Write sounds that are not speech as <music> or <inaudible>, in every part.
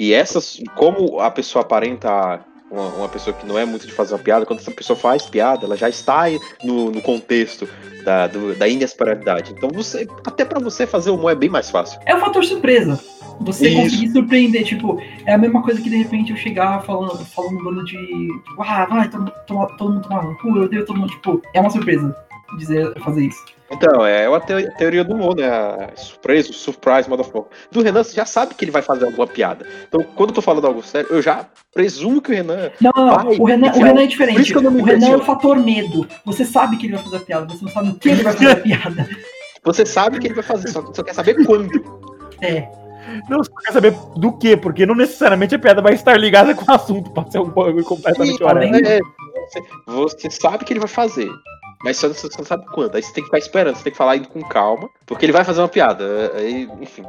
E essas, como a pessoa aparenta uma, uma, pessoa que não é muito de fazer uma piada, quando essa pessoa faz piada, ela já está no, no contexto da, do, da inexperiência. Então, você, até para você fazer humor é bem mais fácil. É o fator surpresa. Você Isso. conseguir surpreender, tipo, é a mesma coisa que de repente eu chegar falando, falando um de. Tipo, ah, vai, todo, todo, todo mundo tomar no cu, eu odeio todo mundo. Tipo, é uma surpresa dizer, fazer isso. Então, é uma teoria do humor, né? A surpresa, surprise, motherfucker. Do Renan, você já sabe que ele vai fazer alguma piada. Então, quando eu tô falando algo sério, eu já presumo que o Renan. Não, não, não. O Renan, o Renan é diferente. o Renan é o fator medo. Você sabe que ele vai fazer piada, você não sabe o que ele vai fazer <laughs> piada. Você sabe que ele vai fazer, só, só quer saber quando. É. Não, você quer saber do que, porque não necessariamente a piada vai estar ligada com o assunto, pode ser um bagulho completamente horário. É, você, você sabe que ele vai fazer. Mas você não sabe quando. Aí você tem que ficar esperando, você tem que falar indo com calma, porque ele vai fazer uma piada. Aí, enfim.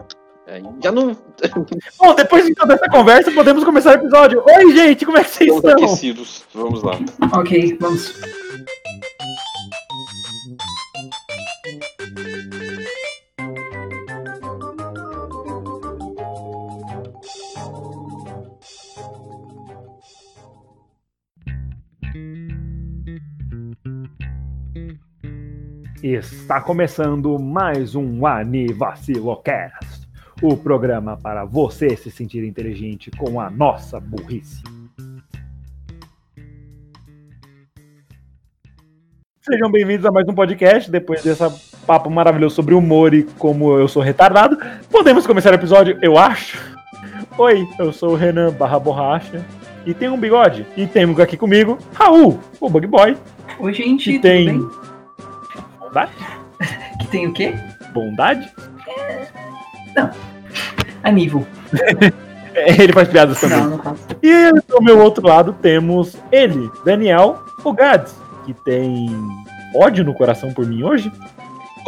Aí já não. <laughs> Bom, depois de toda essa conversa, podemos começar o episódio. Oi, gente, como é que vocês Estamos estão? Aquecidos. Vamos lá. Ok, vamos. Está começando mais um Anivacilocast, o programa para você se sentir inteligente com a nossa burrice. Sejam bem-vindos a mais um podcast. Depois desse papo maravilhoso sobre humor e como eu sou retardado, podemos começar o episódio, eu acho. Oi, eu sou o Renan Barra Borracha e tenho um bigode. E temos aqui comigo Raul, o Bug Boy. Oi, gente, tem bem? Bondade? <laughs> que tem o quê? Bondade? É... Não. Anível. <laughs> ele faz piadas também. Não, não faço. E do meu outro lado temos ele, Daniel Gads, que tem ódio no coração por mim hoje.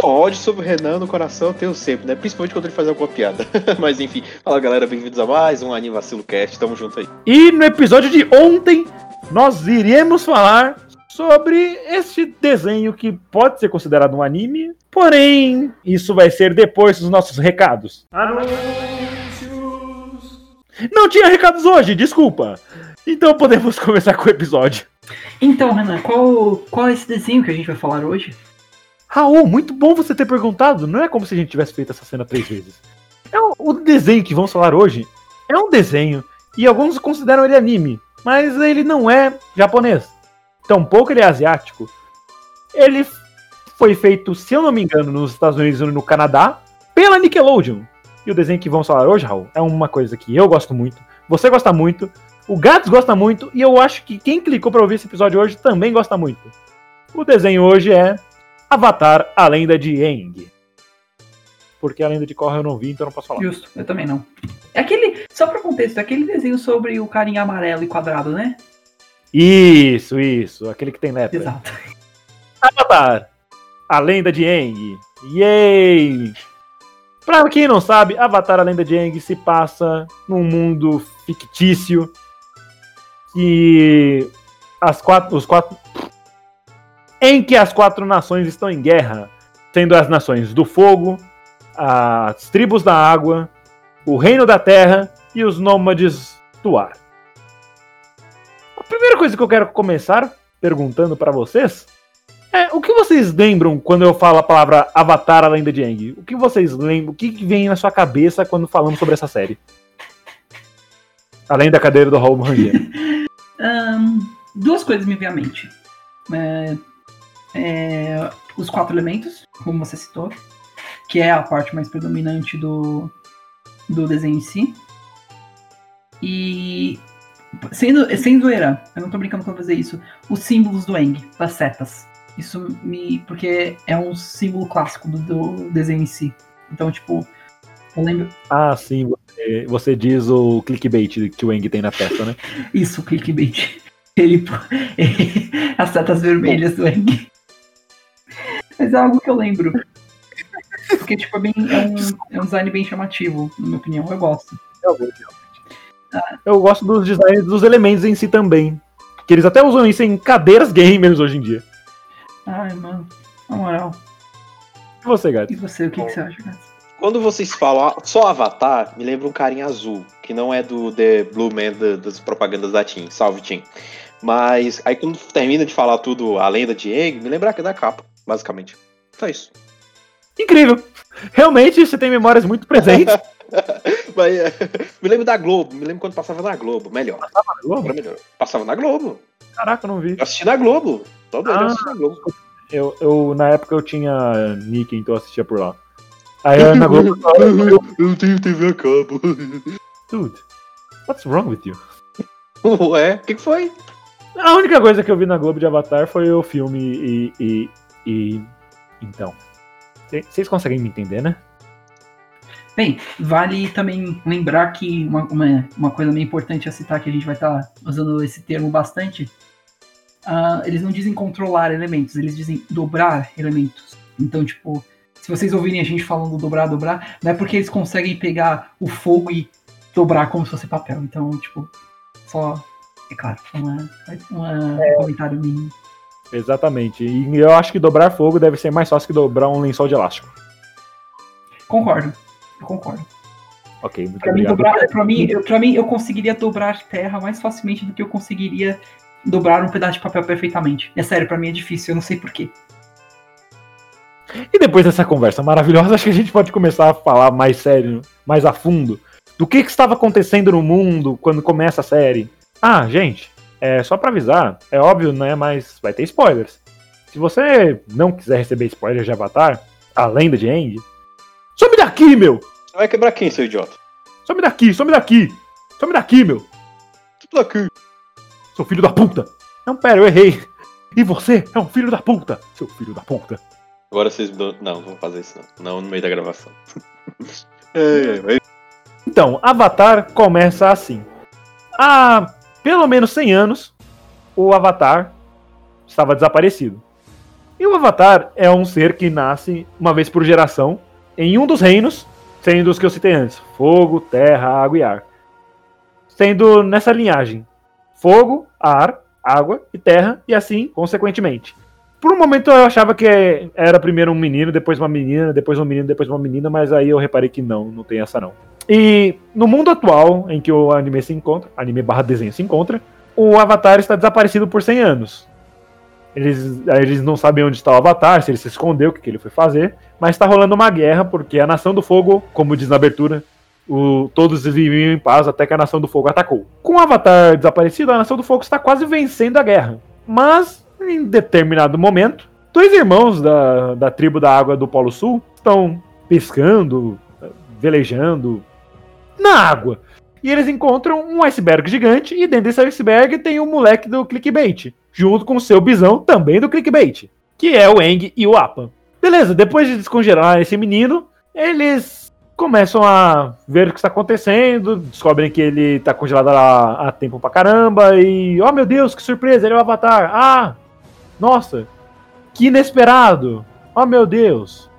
Bom, ódio sobre o Renan no coração eu tenho sempre, né? Principalmente quando ele faz alguma piada. <laughs> Mas enfim, fala galera, bem-vindos a mais um Anivacilo Cast, tamo junto aí. E no episódio de ontem, nós iremos falar sobre este desenho que pode ser considerado um anime, porém, isso vai ser depois dos nossos recados. Anúncios! Não tinha recados hoje, desculpa. Então podemos <laughs> começar com o episódio. Então, Renan, qual, qual é esse desenho que a gente vai falar hoje? Raul, muito bom você ter perguntado. Não é como se a gente tivesse feito essa cena três vezes. É o, o desenho que vamos falar hoje é um desenho e alguns consideram ele anime, mas ele não é japonês tampouco ele é asiático. Ele foi feito, se eu não me engano, nos Estados Unidos e no Canadá, pela Nickelodeon. E o desenho que vamos falar hoje, Raul, é uma coisa que eu gosto muito, você gosta muito, o Gats gosta muito, e eu acho que quem clicou para ouvir esse episódio hoje também gosta muito. O desenho hoje é Avatar, a Lenda de Aang. Porque a Lenda de Korra eu não vi, então não posso falar. Justo, eu também não. É aquele, só para contexto, é aquele desenho sobre o carinha amarelo e quadrado, né? Isso, isso. Aquele que tem lepra. Exato. Avatar. A Lenda de Aang. Yay! Pra quem não sabe, Avatar A Lenda de Aang se passa num mundo fictício que as quatro, os quatro em que as quatro nações estão em guerra, sendo as nações do fogo, as tribos da água, o reino da terra e os nômades do ar. A primeira coisa que eu quero começar perguntando para vocês é o que vocês lembram quando eu falo a palavra Avatar, a lenda de Aang? O que vocês lembram? O que vem na sua cabeça quando falamos sobre essa série? Além da cadeira do Raul Rangier. <laughs> um, duas coisas me vêm à mente. É, é, os quatro elementos, como você citou, que é a parte mais predominante do, do desenho em si. E Sendo, sem zoeira, eu não tô brincando quando fazer isso. Os símbolos do Eng, das setas. Isso me. Porque é um símbolo clássico do, do desenho em si. Então, tipo, eu lembro. Ah, sim, você, você diz o clickbait que o Eng tem na testa, né? <laughs> isso, o clickbait. Ele, <laughs> as setas vermelhas do Eng. Mas é algo que eu lembro. Porque, tipo, é, bem, é, um, é um design bem chamativo, na minha opinião. Eu gosto. Eu gosto. Eu gosto dos designs dos elementos em si também. Que eles até usam isso em cadeiras gamers hoje em dia. Ai, mano. Na moral. E você, Gato? E você, o que, que você acha, Gato? Quando vocês falam ah, só Avatar, me lembra um carinha azul, que não é do The Blue Man da- das propagandas da Tim. Salve, Tim. Mas aí quando termina de falar tudo, a lenda de Aang, me lembra da capa, basicamente. Só isso. Incrível. Realmente você tem memórias muito presentes. <laughs> <laughs> Mas, é, me lembro da Globo, me lembro quando passava na Globo, melhor. Agora melhor. Passava na Globo. Caraca, eu não vi. Eu assisti na Globo. Todo ano eu Ah. assisti na Globo. Eu, eu, na época eu tinha Nick, então eu assistia por lá. Aí eu, na Globo. <laughs> eu, Eu não tenho TV a cabo. Dude, what's wrong with you? Ué, o que, que foi? A única coisa que eu vi na Globo de Avatar foi o filme e. e, e- então. Cê- Vocês conseguem me entender, né? Bem, vale também lembrar que uma, uma, uma coisa meio importante a citar, que a gente vai estar usando esse termo bastante, ah, eles não dizem controlar elementos, eles dizem dobrar elementos. Então, tipo, se vocês ouvirem a gente falando dobrar, dobrar, não é porque eles conseguem pegar o fogo e dobrar como se fosse papel. Então, tipo, só, é claro, uma, uma- um comentário mínimo. Exatamente. E eu acho que dobrar fogo deve ser mais fácil que dobrar um lençol de elástico. Concordo, eu concordo. Ok, muito Pra mim, obrigado. dobrar, pra, mim, eu, pra mim, eu conseguiria dobrar terra mais facilmente do que eu conseguiria dobrar um pedaço de papel perfeitamente. É sério, pra mim é difícil, eu não sei porquê. E depois dessa conversa maravilhosa, acho que a gente pode começar a falar mais sério, mais a fundo, do que, que estava acontecendo no mundo quando começa a série. Ah, gente, é só pra avisar, é óbvio, né? Mas vai ter spoilers. Se você não quiser receber spoilers de Avatar, a lenda de some daqui, meu! Você vai quebrar quem, seu idiota? Some daqui, some daqui! Some daqui, meu! Tudo aqui. Seu filho da puta! Não, pera, eu errei. E você é um filho da puta, seu filho da puta. Agora vocês me dão... Não, não vou fazer isso não. Não no meio da gravação. <laughs> é, mas... Então, Avatar começa assim. Há pelo menos 100 anos, o Avatar estava desaparecido. E o Avatar é um ser que nasce uma vez por geração em um dos reinos, sendo os que eu citei antes: fogo, terra, água e ar. Sendo nessa linhagem: fogo, ar, água e terra, e assim consequentemente. Por um momento eu achava que era primeiro um menino, depois uma menina, depois um menino, depois uma menina, mas aí eu reparei que não, não tem essa não. E no mundo atual, em que o anime se encontra, anime barra desenho se encontra, o Avatar está desaparecido por 100 anos. Eles, eles não sabem onde está o Avatar, se ele se escondeu, o que, que ele foi fazer, mas está rolando uma guerra, porque a Nação do Fogo, como diz na abertura, o- todos viviam em paz até que a Nação do Fogo atacou. Com o Avatar desaparecido, a Nação do Fogo está quase vencendo a guerra. Mas, em determinado momento, dois irmãos da, da tribo da Água do Polo Sul estão pescando, velejando na água. E eles encontram um iceberg gigante e dentro desse iceberg tem um moleque do clickbait, junto com o seu bisão também do clickbait, que é o Eng e o Appa. Beleza, depois de descongelar esse menino, eles começam a ver o que está acontecendo, descobrem que ele está congelado há, há tempo pra caramba e, oh meu Deus, que surpresa, ele é o Avatar. Ah, nossa, que inesperado. Oh meu Deus.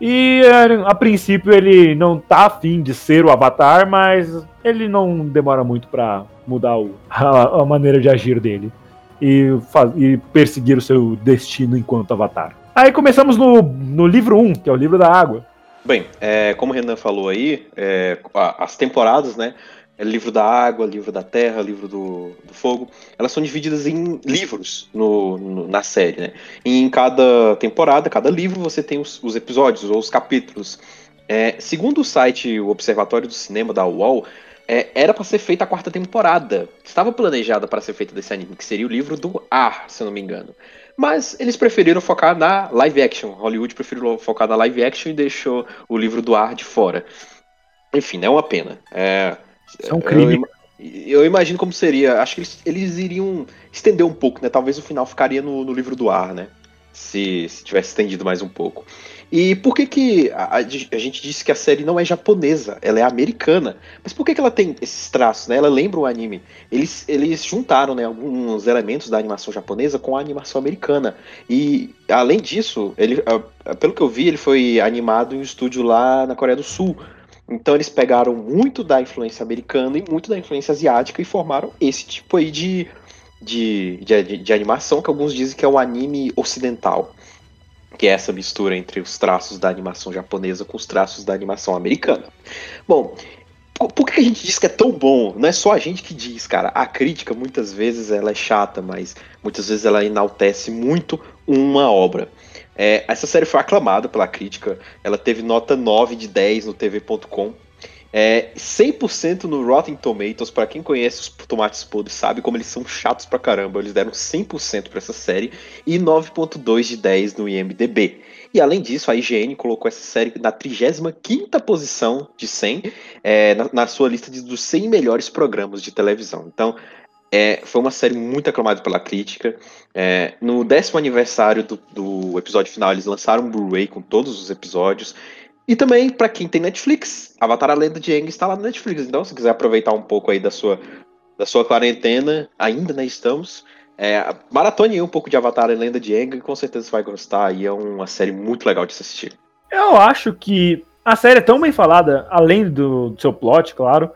E a princípio ele não tá afim de ser o Avatar, mas ele não demora muito pra mudar o- <laughs> a, a maneira de agir dele e, e perseguir o seu destino enquanto Avatar. Aí começamos no, no livro 1, que é o livro da água. Bem, é, como o Renan falou aí, é, as temporadas, né? é livro da água, livro da terra, livro do, do fogo, elas são divididas em livros no, no- na série, né? E em cada temporada, cada livro, você tem os, os episódios ou os capítulos. É, segundo o site o Observatório do Cinema da UOL, é, era para ser feita a quarta temporada. Estava planejada para ser feita desse anime, que seria o livro do Ar, se eu não me engano. Mas eles preferiram focar na live action. Hollywood preferiu focar na live action e deixou o livro do Ar de fora. Enfim, é uma pena. É, é um crime. eu Eu, imagino como seria. Acho que eles, eles iriam estender um pouco, né? Talvez o final ficaria no, no livro do ar, né? Se, se tivesse estendido mais um pouco. E por que que a, a- gente disse que a série não é japonesa, ela é americana? Mas por que que ela tem esses traços, né? Ela lembra o anime. Eles, eles juntaram, né, alguns elementos da animação japonesa com a animação americana. E além disso, ele, pelo que eu vi, ele foi animado em um estúdio lá na Coreia do Sul. Então eles pegaram muito da influência americana e muito da influência asiática e formaram esse tipo aí de, de, de, de animação que alguns dizem que é um anime ocidental. Que é essa mistura entre os traços da animação japonesa com os traços da animação americana. Bom, por que a gente diz que é tão bom? Não é só a gente que diz, cara. A crítica muitas vezes ela é chata, mas muitas vezes ela enaltece muito uma obra. É, essa série foi aclamada pela crítica, ela teve nota 9 de 10 no TV.com. É, 100% no Rotten Tomatoes, para quem conhece os tomates podres sabe como eles são chatos pra caramba. Eles deram 100% para essa série e 9.2 de 10 no IMDb. E além disso, a IGN colocou essa série na 35ª posição de 100 é, na, na, sua lista de, dos 100 melhores programas de televisão. Então, é, foi uma série muito aclamada pela crítica. É, no décimo aniversário do, do, episódio final, eles lançaram um Blu-ray com todos os episódios. E também, para quem tem Netflix, Avatar A Lenda de Aang está lá no Netflix. Então, se quiser aproveitar um pouco aí da sua, da sua quarentena, ainda né, estamos. É, maratone um pouco de Avatar A Lenda de Aang, com certeza você vai gostar. E é uma série muito legal de se assistir. Eu acho que a série é tão bem falada, além do, do seu plot, claro,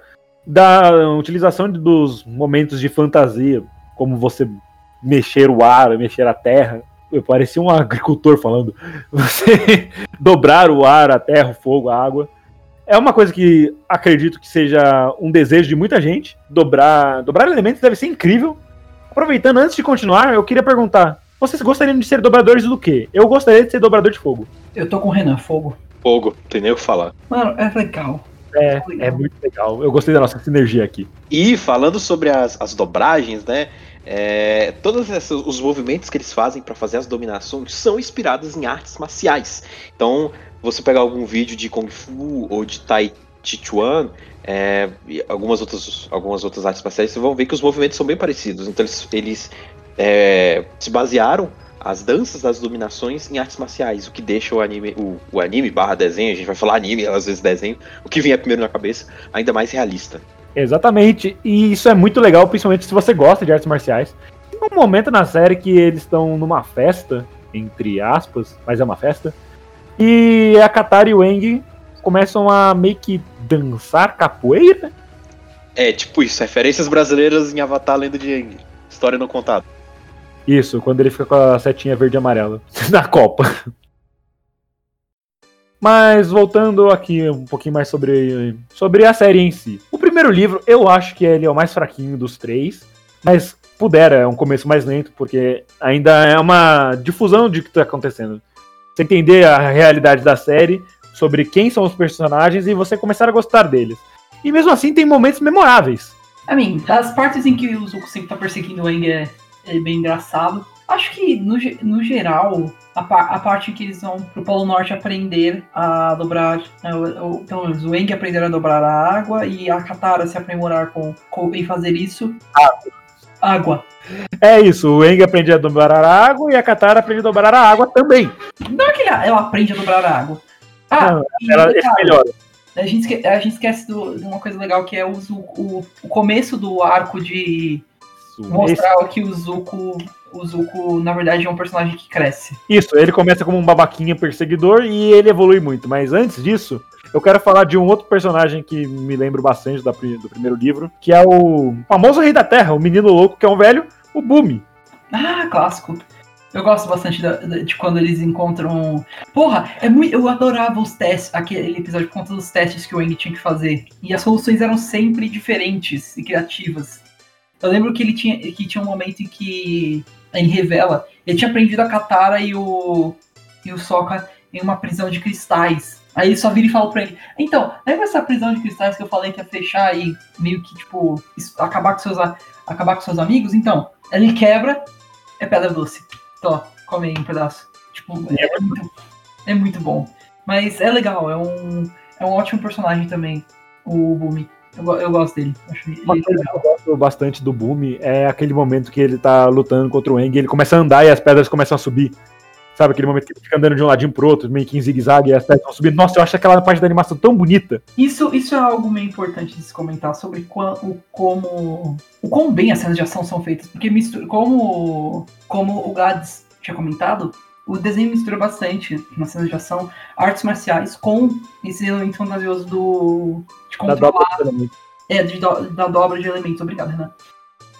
da utilização dos momentos de fantasia, como você mexer o ar, mexer a terra. Eu parecia um agricultor falando. <laughs> Você dobrar o ar, a terra, o fogo, a água. É uma coisa que acredito que seja um desejo de muita gente. Dobrar, dobrar elementos deve ser incrível. Aproveitando, antes de continuar, eu queria perguntar: vocês gostariam de ser dobradores do quê? Eu gostaria de ser dobrador de fogo. Eu tô com o Renan, fogo. Fogo, tem nem o que falar. Mano, é legal. É, é muito legal. Eu gostei da nossa sinergia aqui. E falando sobre as, as dobragens, né? É, todos esses, os movimentos que eles fazem para fazer as dominações são inspirados em artes marciais. Então, você pegar algum vídeo de Kung Fu ou de Tai Chi Chuan, é, algumas, outras, algumas outras artes marciais, vocês vão ver que os movimentos são bem parecidos. Então, eles, eles é, se basearam as danças das dominações em artes marciais, o que deixa o anime, o, o anime barra desenho, a gente vai falar anime, às vezes desenho, o que vinha primeiro na cabeça, ainda mais realista. Exatamente, e isso é muito legal, principalmente se você gosta de artes marciais. Tem um momento na série que eles estão numa festa, entre aspas, mas é uma festa, e a Katara e o Eng começam a meio que dançar capoeira. É, tipo isso, referências brasileiras em Avatar Lenda de Eng, história não contada. Isso, quando ele fica com a setinha verde e amarela <laughs> na Copa. Mas voltando aqui um pouquinho mais sobre, sobre a série em si. O primeiro livro, eu acho que ele é o mais fraquinho dos três, mas pudera, é um começo mais lento, porque ainda é uma difusão de que está acontecendo. Você entender a realidade da série, sobre quem são os personagens e você começar a gostar deles. E mesmo assim tem momentos memoráveis. A mim, as partes em que o Zuko sempre tá perseguindo o Aang é é bem engraçado. Acho que, no, no geral, a, a, parte que eles vão pro Polo Norte aprender a dobrar, né, o, pelo menos o Eng aprender a dobrar a água e a Katara se aprimorar com, com em fazer isso. Água. Água. É isso, o Eng aprende a dobrar a água e a Katara aprende a dobrar a água também. Não é que ela aprende a dobrar a água. Ah, Não, ela é melhora. A gente, a gente esquece do, de uma coisa legal que é o, o, o começo do arco de Mostrar que o Zuko, o Zuko, na verdade, é um personagem que cresce. Isso, ele começa como um babaquinha perseguidor e ele evolui muito. Mas antes disso, eu quero falar de um outro personagem que me lembro bastante do primeiro livro, que é o famoso Rei da Terra, o menino louco, que é um velho, o Bumi. Ah, clássico. Eu gosto bastante de, quando eles encontram. Porra, é muito, eu adorava os testes, aquele episódio com todos os testes que o Eng tinha que fazer. E as soluções eram sempre diferentes e criativas. Eu lembro que ele tinha, que tinha um momento em que ele revela, ele tinha prendido a Katara e o, e o Sokka em uma prisão de cristais. Aí ele só vira e fala pra ele, então, lembra essa prisão de cristais que eu falei que ia fechar e meio que, tipo, acabar com seus, acabar com seus amigos? Então, ele quebra, é pedra doce. Tô, come aí um pedaço. Tipo, é muito, é muito bom. Mas é legal, é um, é um ótimo personagem também, o Bumi. Eu, eu gosto dele. Acho Uma ele coisa legal. que eu gosto bastante do Boom é aquele momento que ele tá lutando contra o Eng ele começa a andar e as pedras começam a subir. Sabe, aquele momento que ele fica andando de um ladinho pro outro, meio que em zigue-zague, e as pedras vão subindo. Nossa, eu acho aquela parte da animação tão bonita. Isso, isso é algo meio importante de se comentar sobre o, como. O quão bem as cenas de ação são feitas. Porque mistura, como, como o Gads tinha comentado, o desenho mistura bastante nas cenas de ação artes marciais com esse elemento fantasioso do. de controlar. Da é, de do, da dobra de elementos. Obrigado, Renan.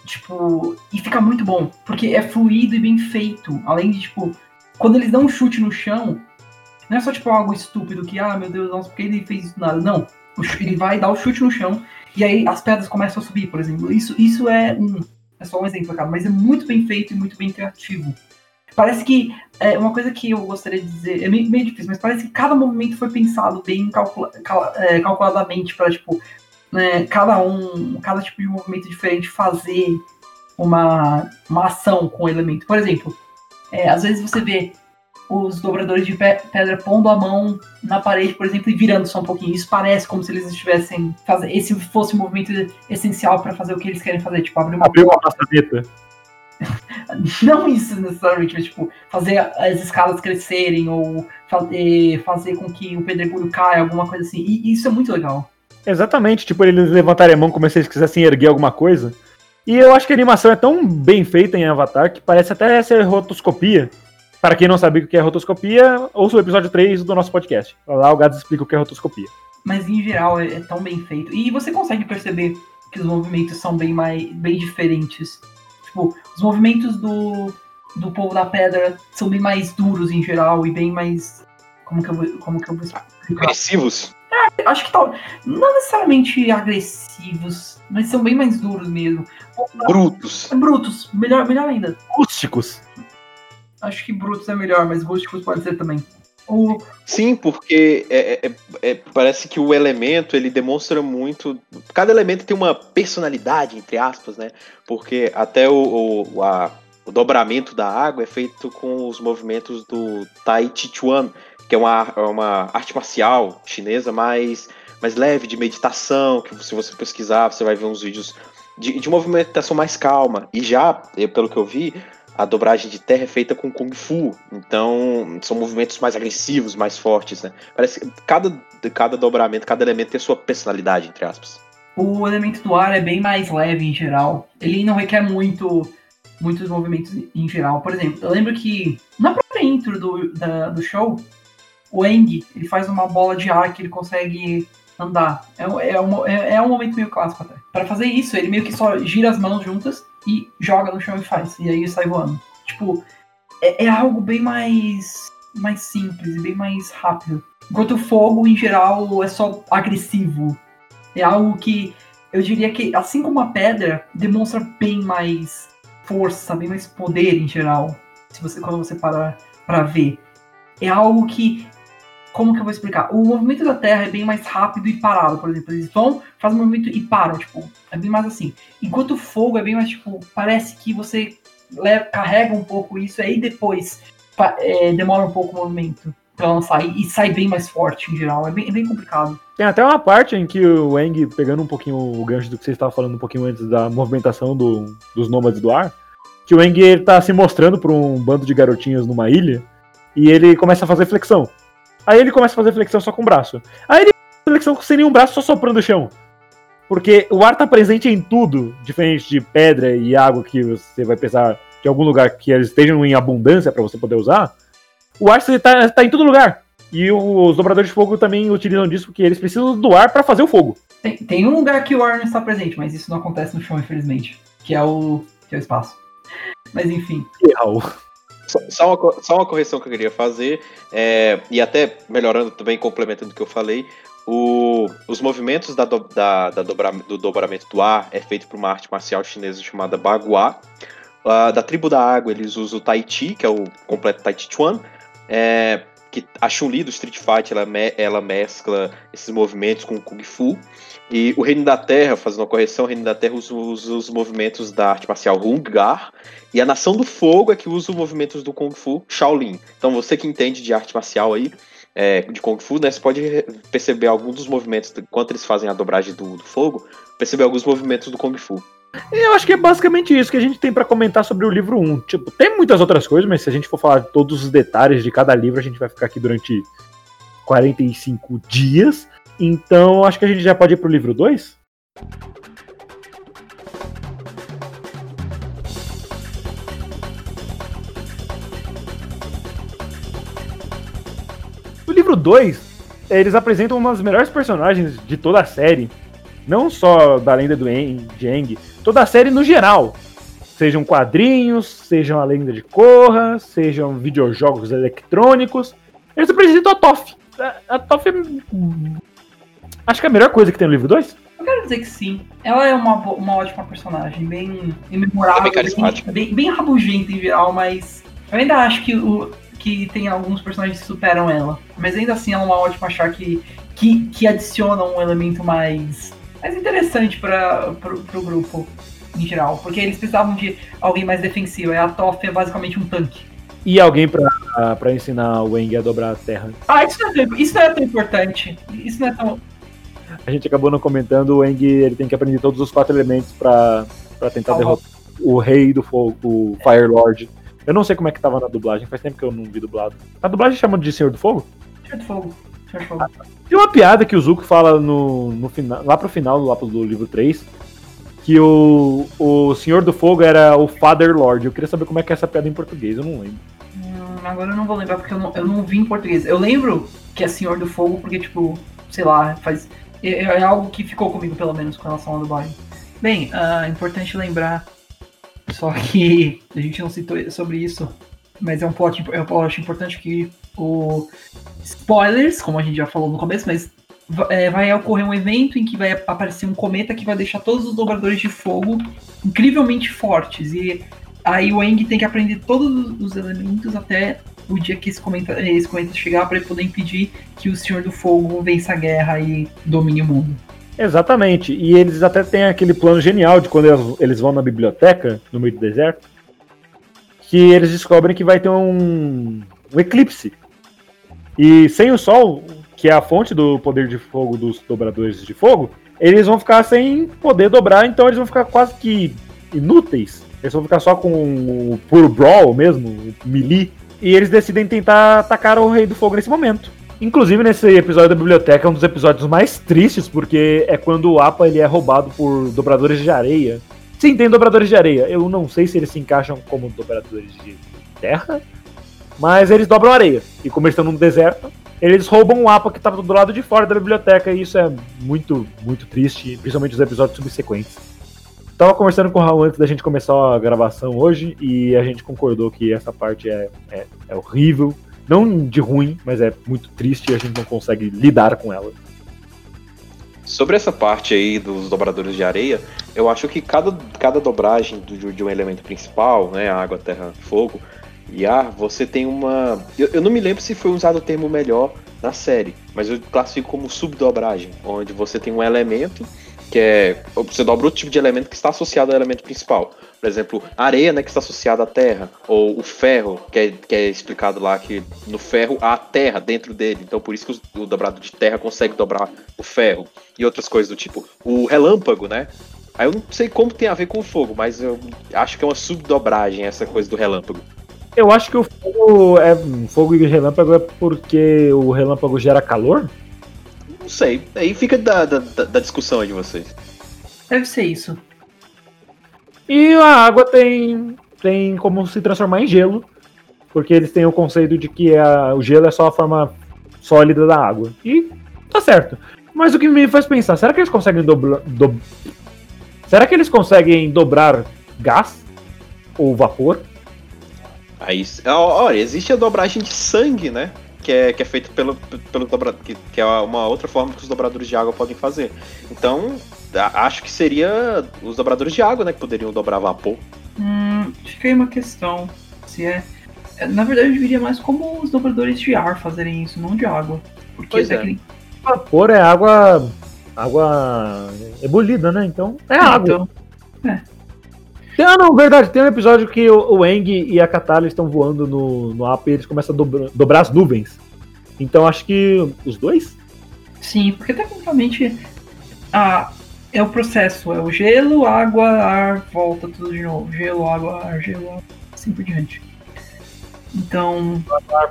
Tipo, e fica muito bom, porque é fluido e bem feito. Além de, tipo, quando eles dão um chute no chão, não é só tipo algo estúpido que, ah, meu Deus, nossa, por que ele fez isso nada? Não. Ele vai dar o chute no chão e aí as pedras começam a subir, por exemplo. Isso, isso é um. É só um exemplo, cara, mas é muito bem feito e muito bem criativo. Parece que é uma coisa que eu gostaria de dizer, é meio, meio difícil, mas parece que cada movimento foi pensado bem calcula, cal, é, calculadamente para tipo, né, cada um, cada tipo de movimento diferente fazer uma, uma ação com o elemento. Por exemplo, é, às vezes você vê os dobradores de pedra pondo a mão na parede, por exemplo, e virando só um pouquinho. Isso parece como se eles estivessem fazendo. Esse fosse o um movimento essencial para fazer o que eles querem fazer, tipo, abrir uma. Abrir uma. <laughs> Não isso necessariamente, mas tipo, fazer as escadas crescerem ou fazer, fazer com que o pedregulho caia, alguma coisa assim. E isso é muito legal. Exatamente, tipo, eles levantarem a mão como se eles quisessem erguer alguma coisa. E eu acho que a animação é tão bem feita em Avatar que parece até ser rotoscopia. Para quem não sabe o que é rotoscopia, ouça o episódio 3 do nosso podcast. Lá o Gads explica o que é rotoscopia. Mas em geral é, é tão bem feito. E você consegue perceber que os movimentos são bem mais bem diferentes. Tipo, os movimentos do, do povo da pedra são bem mais duros em geral e bem mais. Como que eu vou, como que eu vou explicar? Agressivos? É, acho que tal. Não necessariamente agressivos, mas são bem mais duros mesmo. Brutos. É, brutos, melhor, melhor ainda. Rústicos. Acho que brutos é melhor, mas rústicos pode ser também. Sim, porque é, é, é, parece que o elemento ele demonstra muito. Cada elemento tem uma personalidade, entre aspas, né? Porque até o, o, a, o dobramento da água é feito com os movimentos do Tai Chi Chuan, que é uma, é uma arte marcial chinesa mais, mais leve, de meditação, que se você pesquisar, você vai ver uns vídeos de, de movimentação mais calma. E já, pelo que eu vi, a dobragem de terra é feita com Kung Fu, então são movimentos mais agressivos, mais fortes, né? Parece que cada, cada dobramento, cada elemento tem sua personalidade, entre aspas. O elemento do ar é bem mais leve em geral. Ele não requer muito muitos movimentos em geral. Por exemplo, eu lembro que na própria intro do, da, do show, o Eng, ele faz uma bola de ar que ele consegue andar. É, é, um, é, é um momento meio clássico até. Para fazer isso, ele meio que só gira as mãos juntas e joga no chão e faz. E aí sai voando. Tipo, é, é algo bem mais, mais simples e bem mais rápido. Enquanto o fogo, em geral, é só agressivo. É algo que eu diria que, assim como a pedra, demonstra bem mais força, bem mais poder em geral. Se você, quando você parar para ver. É algo que como que eu vou explicar? O movimento da Terra é bem mais rápido e parado, por exemplo. Eles vão, fazem um movimento e param, tipo, é bem mais assim. Enquanto o fogo é bem mais, tipo, parece que você leva, carrega um pouco isso, aí depois é, demora um pouco o movimento pra lançar e, e, sai bem mais forte em geral. É bem, é bem complicado. Tem até uma parte em que o Eng, pegando um pouquinho o gancho do que você estava falando um pouquinho antes da movimentação do, dos nômades do ar, que o Eng está se mostrando para um bando de garotinhos numa ilha e ele começa a fazer flexão. Aí ele começa a fazer flexão só com o braço. Aí ele faz flexão sem nenhum braço, só soprando o chão. Porque o ar tá presente em tudo, diferente de pedra e água que você vai precisar de algum lugar que eles estejam em abundância para você poder usar. O ar tá, tá em todo lugar. E os dobradores de fogo também utilizam disso porque eles precisam do ar para fazer o fogo. Tem, tem, um lugar que o ar não está presente, mas isso não acontece no chão, infelizmente. Que é o, que é o espaço. Mas enfim. Real. Só uma, só uma correção que eu queria fazer, é, e até melhorando também, complementando o que eu falei, o, os movimentos da, do, da, da dobra, do dobramento do ar é feito por uma arte marcial chinesa chamada Bagua. Uh, da tribo da água, eles usam o Tai Chi, que é o completo Tai Chi Chuan, é, que a Chun-Li do Street Fighter, ela, me, ela mescla esses movimentos com o Kung Fu. E o Reino da Terra, fazendo uma correção, o Reino da Terra usa, usa os movimentos da arte marcial Hung-Gar, e a Nação do Fogo é que usa os movimentos do Kung Fu Shaolin. Então você que entende de arte marcial aí, é, de Kung Fu, né, você pode perceber alguns dos movimentos, enquanto eles fazem a dobragem do, do fogo, perceber alguns movimentos do Kung Fu. Eu acho que é basicamente isso que a gente tem para comentar sobre o livro 1. Tipo, tem muitas outras coisas, mas se a gente for falar de todos os detalhes de cada livro, a gente vai ficar aqui durante 45 dias. Então, acho que a gente já pode ir pro livro 2? No livro 2, eles apresentam uma das melhores personagens de toda a série. Não só da lenda do Eng, toda a série no geral. Sejam quadrinhos, sejam a lenda de Korra, sejam videojogos eletrônicos. Eles apresentam a Toff. A, a Toff é. Acho que é a melhor coisa que tem no livro 2. Eu quero dizer que sim. Ela é uma, uma ótima personagem, bem memorável, É bem carismática. bem, bem rabugenta em geral, mas eu ainda acho que, o, que tem alguns personagens que superam ela. Mas ainda assim ela é uma ótima achar que, que, que adiciona um elemento mais, mais interessante para pro, pro grupo em geral. Porque eles precisavam de alguém mais defensivo. E a Toff é basicamente um tanque. E alguém pra, pra ensinar o Eng a dobrar a terra. Ah, isso não, é tão, isso não é tão importante. Isso não é tão. A gente acabou não comentando, o Eng ele tem que aprender todos os quatro elementos pra, pra tentar Salvar. derrotar o rei do fogo, o Fire Lord. Eu não sei como é que tava na dublagem, faz tempo que eu não vi dublado. A dublagem chama de Senhor do Fogo? Senhor do Fogo. Senhor do Fogo. Tem uma piada que o Zuko fala no, no final, lá pro final lá pro- do livro 3, que o, o Senhor do Fogo era o Father Lord. Eu queria saber como é que é essa piada em português, eu não lembro. Hum, agora eu não vou lembrar porque eu não, eu não vi em português. Eu lembro que é Senhor do Fogo porque, tipo, sei lá, faz. É, é algo que ficou comigo, pelo menos, com relação ao dublagem. Bem, ah, importante lembrar. Só que <laughs> a gente não citou sobre isso, mas é um plot, impo- é plot importante que o. Spoilers, como a gente já falou no começo, mas é, vai ocorrer um evento em que vai aparecer um cometa que vai deixar todos os dobradores de fogo incrivelmente fortes. E aí o Eng tem que aprender todos os elementos até o dia que esse cometa, esse cometa chegar para poder impedir que o Senhor do Fogo vença a guerra e domine o mundo. Exatamente. E eles até têm aquele plano genial de quando eles- eles vão na biblioteca, no meio do deserto, que eles descobrem que vai ter um, um eclipse. E sem o sol, que é a fonte do poder de fogo dos dobradores de fogo, eles vão ficar sem poder dobrar, então eles vão ficar quase que inúteis. Eles vão ficar só com o puro brawl mesmo, o melee. E eles decidem tentar atacar o Rei do Fogo nesse momento. Inclusive, nesse episódio da biblioteca é um dos episódios mais tristes, porque é quando o Apa ele é roubado por dobradores de areia. Sim, tem dobradores de areia. Eu não sei se eles se encaixam como dobradores de terra, mas eles dobram areia. E como eles estão num deserto, eles roubam o Apa que estava do lado de fora da biblioteca, e isso é muito, muito triste, principalmente os episódios subsequentes. Tava conversando com o Raul antes da gente começar a gravação hoje, e a gente concordou que essa parte é, é, é horrível. Não de ruim, mas é muito triste e a gente não consegue lidar com ela. Sobre essa parte aí dos dobradores de areia, eu acho que cada, cada dobragem do- de um elemento principal, né, água, terra, fogo e ar, você tem uma. Eu, eu não me lembro se foi usado o termo melhor na série, mas eu classifico como subdobragem, onde você tem um elemento que é. Você dobra outro tipo de elemento que está associado ao elemento principal. Por exemplo, a areia, né, que está associada à terra, ou o ferro, que é, que é explicado lá que no ferro há terra dentro dele, então por isso que o, o dobrado de terra consegue dobrar o ferro e outras coisas do tipo. O relâmpago, né? Aí eu não sei como tem a ver com o fogo, mas eu acho que é uma subdobragem essa coisa do relâmpago. Eu acho que o fogo é fogo e relâmpago é porque o relâmpago gera calor? Não sei. Aí fica da, da, da- discussão aí de vocês. Deve ser isso. E a água tem, tem como se transformar em gelo, porque eles têm o conceito de que a- o gelo é só a forma sólida da água. E tá certo. Mas o que me faz pensar, será que eles conseguem dobrar. do- Será que eles conseguem dobrar gás? Ou vapor? Aí, olha, existe a dobragem de sangue, né? Que é, que é feita pelo, pelo dobra, que, que é uma outra forma que os dobradores de água podem fazer. Então, a- acho que seria os dobradores de água, né? Que poderiam dobrar vapor. Hum, fica aí uma questão. Se é. é, Na verdade, eu diria mais como os dobradores de ar fazerem isso, não de água. Porque Pois é. tecni- Vapor é água. água ebulida, né? Então é água. Então, Tem- Ah, não, verdade. Tem um episódio que o, o Eng e a Katara estão voando no, no AP e eles começam a dobra- dobrar as nuvens. Então acho que os dois? sim, porque tecnicamente a, é o processo, é o gelo, água, ar, volta tudo de novo. Gelo, água, ar, gelo, água, assim por diante. Então,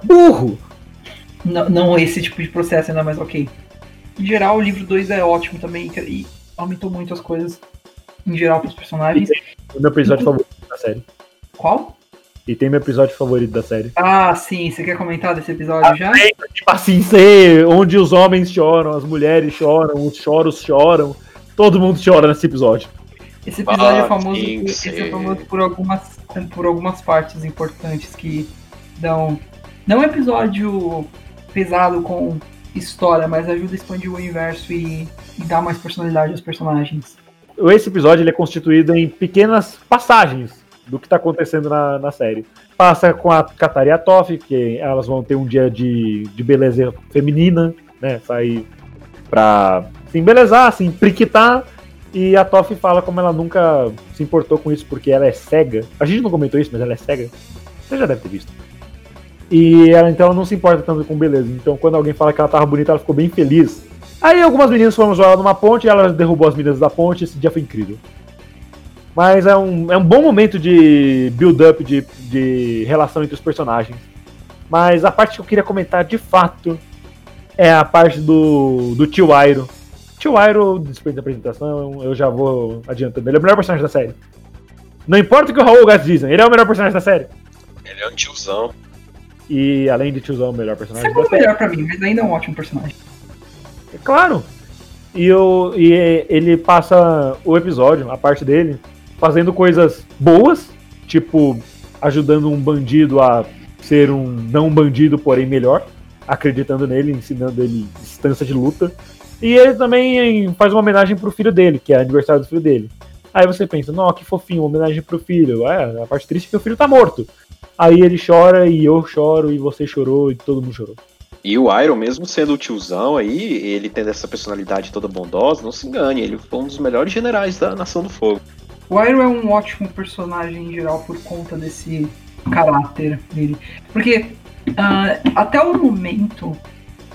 Burro! não, não esse tipo de processo ainda mais ok. Em geral, o livro 2 é ótimo também e aumentou muito as coisas em geral para os personagens. O meu episódio favorito da série. Qual? E tem meu episódio favorito da série. Ah, sim, você quer comentar desse episódio já? Tipo assim, ser onde os homens choram, as mulheres choram, os choros choram. Todo mundo chora nesse episódio. Esse episódio Ah, é famoso, esse é famoso por algumas, por algumas partes importantes que dão. Não é um episódio pesado com história, mas ajuda a expandir o universo e, e dar mais personalidade aos personagens. Esse episódio ele é constituído em pequenas passagens do que está acontecendo na, na série. Passa com a Katari e a Toph, que elas vão ter um dia de, de beleza feminina, né? Sair pra se embelezar, se priquitar. E a Toph fala como ela nunca se importou com isso porque ela é cega. A gente não comentou isso, mas ela é cega. Você já deve ter visto. E ela então ela não se importa tanto com beleza. Então quando alguém fala que ela tava bonita, ela ficou bem feliz. Aí algumas meninas foram zoar ela numa ponte e ela derrubou as meninas da ponte. Esse dia foi incrível. Mas é um, é um bom momento de build-up de, de relação entre os personagens. Mas a parte que eu queria comentar de fato é a parte do, do tio Airo. Tio Airo, depois da apresentação, eu já vou adiantando. Ele é o melhor personagem da série. Não importa o que o Raul Gás dizem, ele é o melhor personagem da série. Ele é um tiozão. E além de tiozão, o melhor personagem Sempre da o série. melhor pra mim, mas ainda é um ótimo personagem. É Claro. E, eu, e ele passa o episódio, a parte dele, fazendo coisas boas, tipo ajudando um bandido a ser um não bandido, porém melhor, acreditando nele, ensinando ele distância de luta. E ele também faz uma homenagem pro filho dele, que é aniversário do filho dele. Aí você pensa, não, que fofinho, uma homenagem pro filho. É, a parte triste é que o filho tá morto. Aí ele chora e eu choro e você chorou e todo mundo chorou. E o Iron, mesmo sendo o tiozão aí, ele tendo essa personalidade toda bondosa, não se engane, ele foi um dos melhores generais da Nação do Fogo. O Iroh é um ótimo personagem em geral por conta desse caráter dele. Porque ah, até o momento,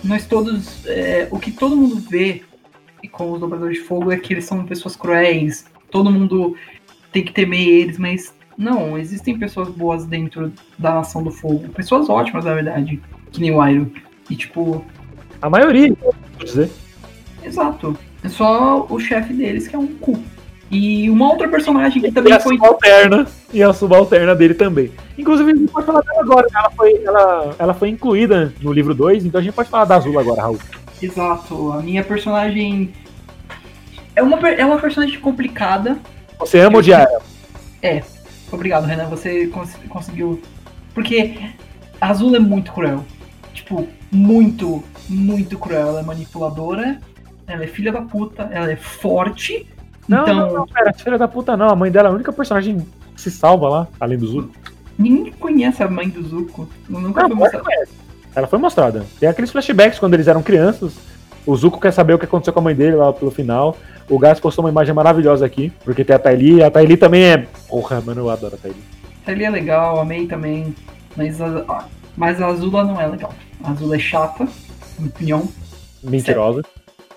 nós todos. é, o que todo mundo vê com os dobradores de fogo é que eles são pessoas cruéis, todo mundo tem que temer eles, mas não, existem pessoas boas dentro da Nação do Fogo. Pessoas ótimas, na verdade, que nem o Iroh. E tipo, A maioria, vou dizer. exato. É só o chefe deles que é um cu. E uma outra personagem que E também a foi. subalterna. E a subalterna dele também. Inclusive, a gente pode falar dela agora. né? Ela foi, ela, ela foi incluída no livro 2, então a gente pode falar da Azul agora, Raul. Exato, a minha personagem é uma, é uma personagem complicada. Você ama odiar ela. Obrigado, Renan, você cons- conseguiu. Porque a Azul é muito cruel. Tipo, muito, muito cruel. Ela é manipuladora, ela é filha da puta, ela é forte. Não, então, não, não, pera, filha da puta não. A mãe dela é a única personagem que se salva lá, além do Zul. ninguém conhece a mãe do Zuko. Nunca Não, foi conhece. Ela foi mostrada. Tem aqueles flashbacks quando eles eram crianças. O Zuko quer saber o que aconteceu com a mãe dele lá pelo final. O Gás postou uma imagem maravilhosa aqui, porque tem a Thaili. A Thaili também é. Porra, mano, eu adoro a Thaili. Ele é legal, a May também. Mas a, a- mas a Azula não é legal. A Azula é chata, opinião. Mentirosa.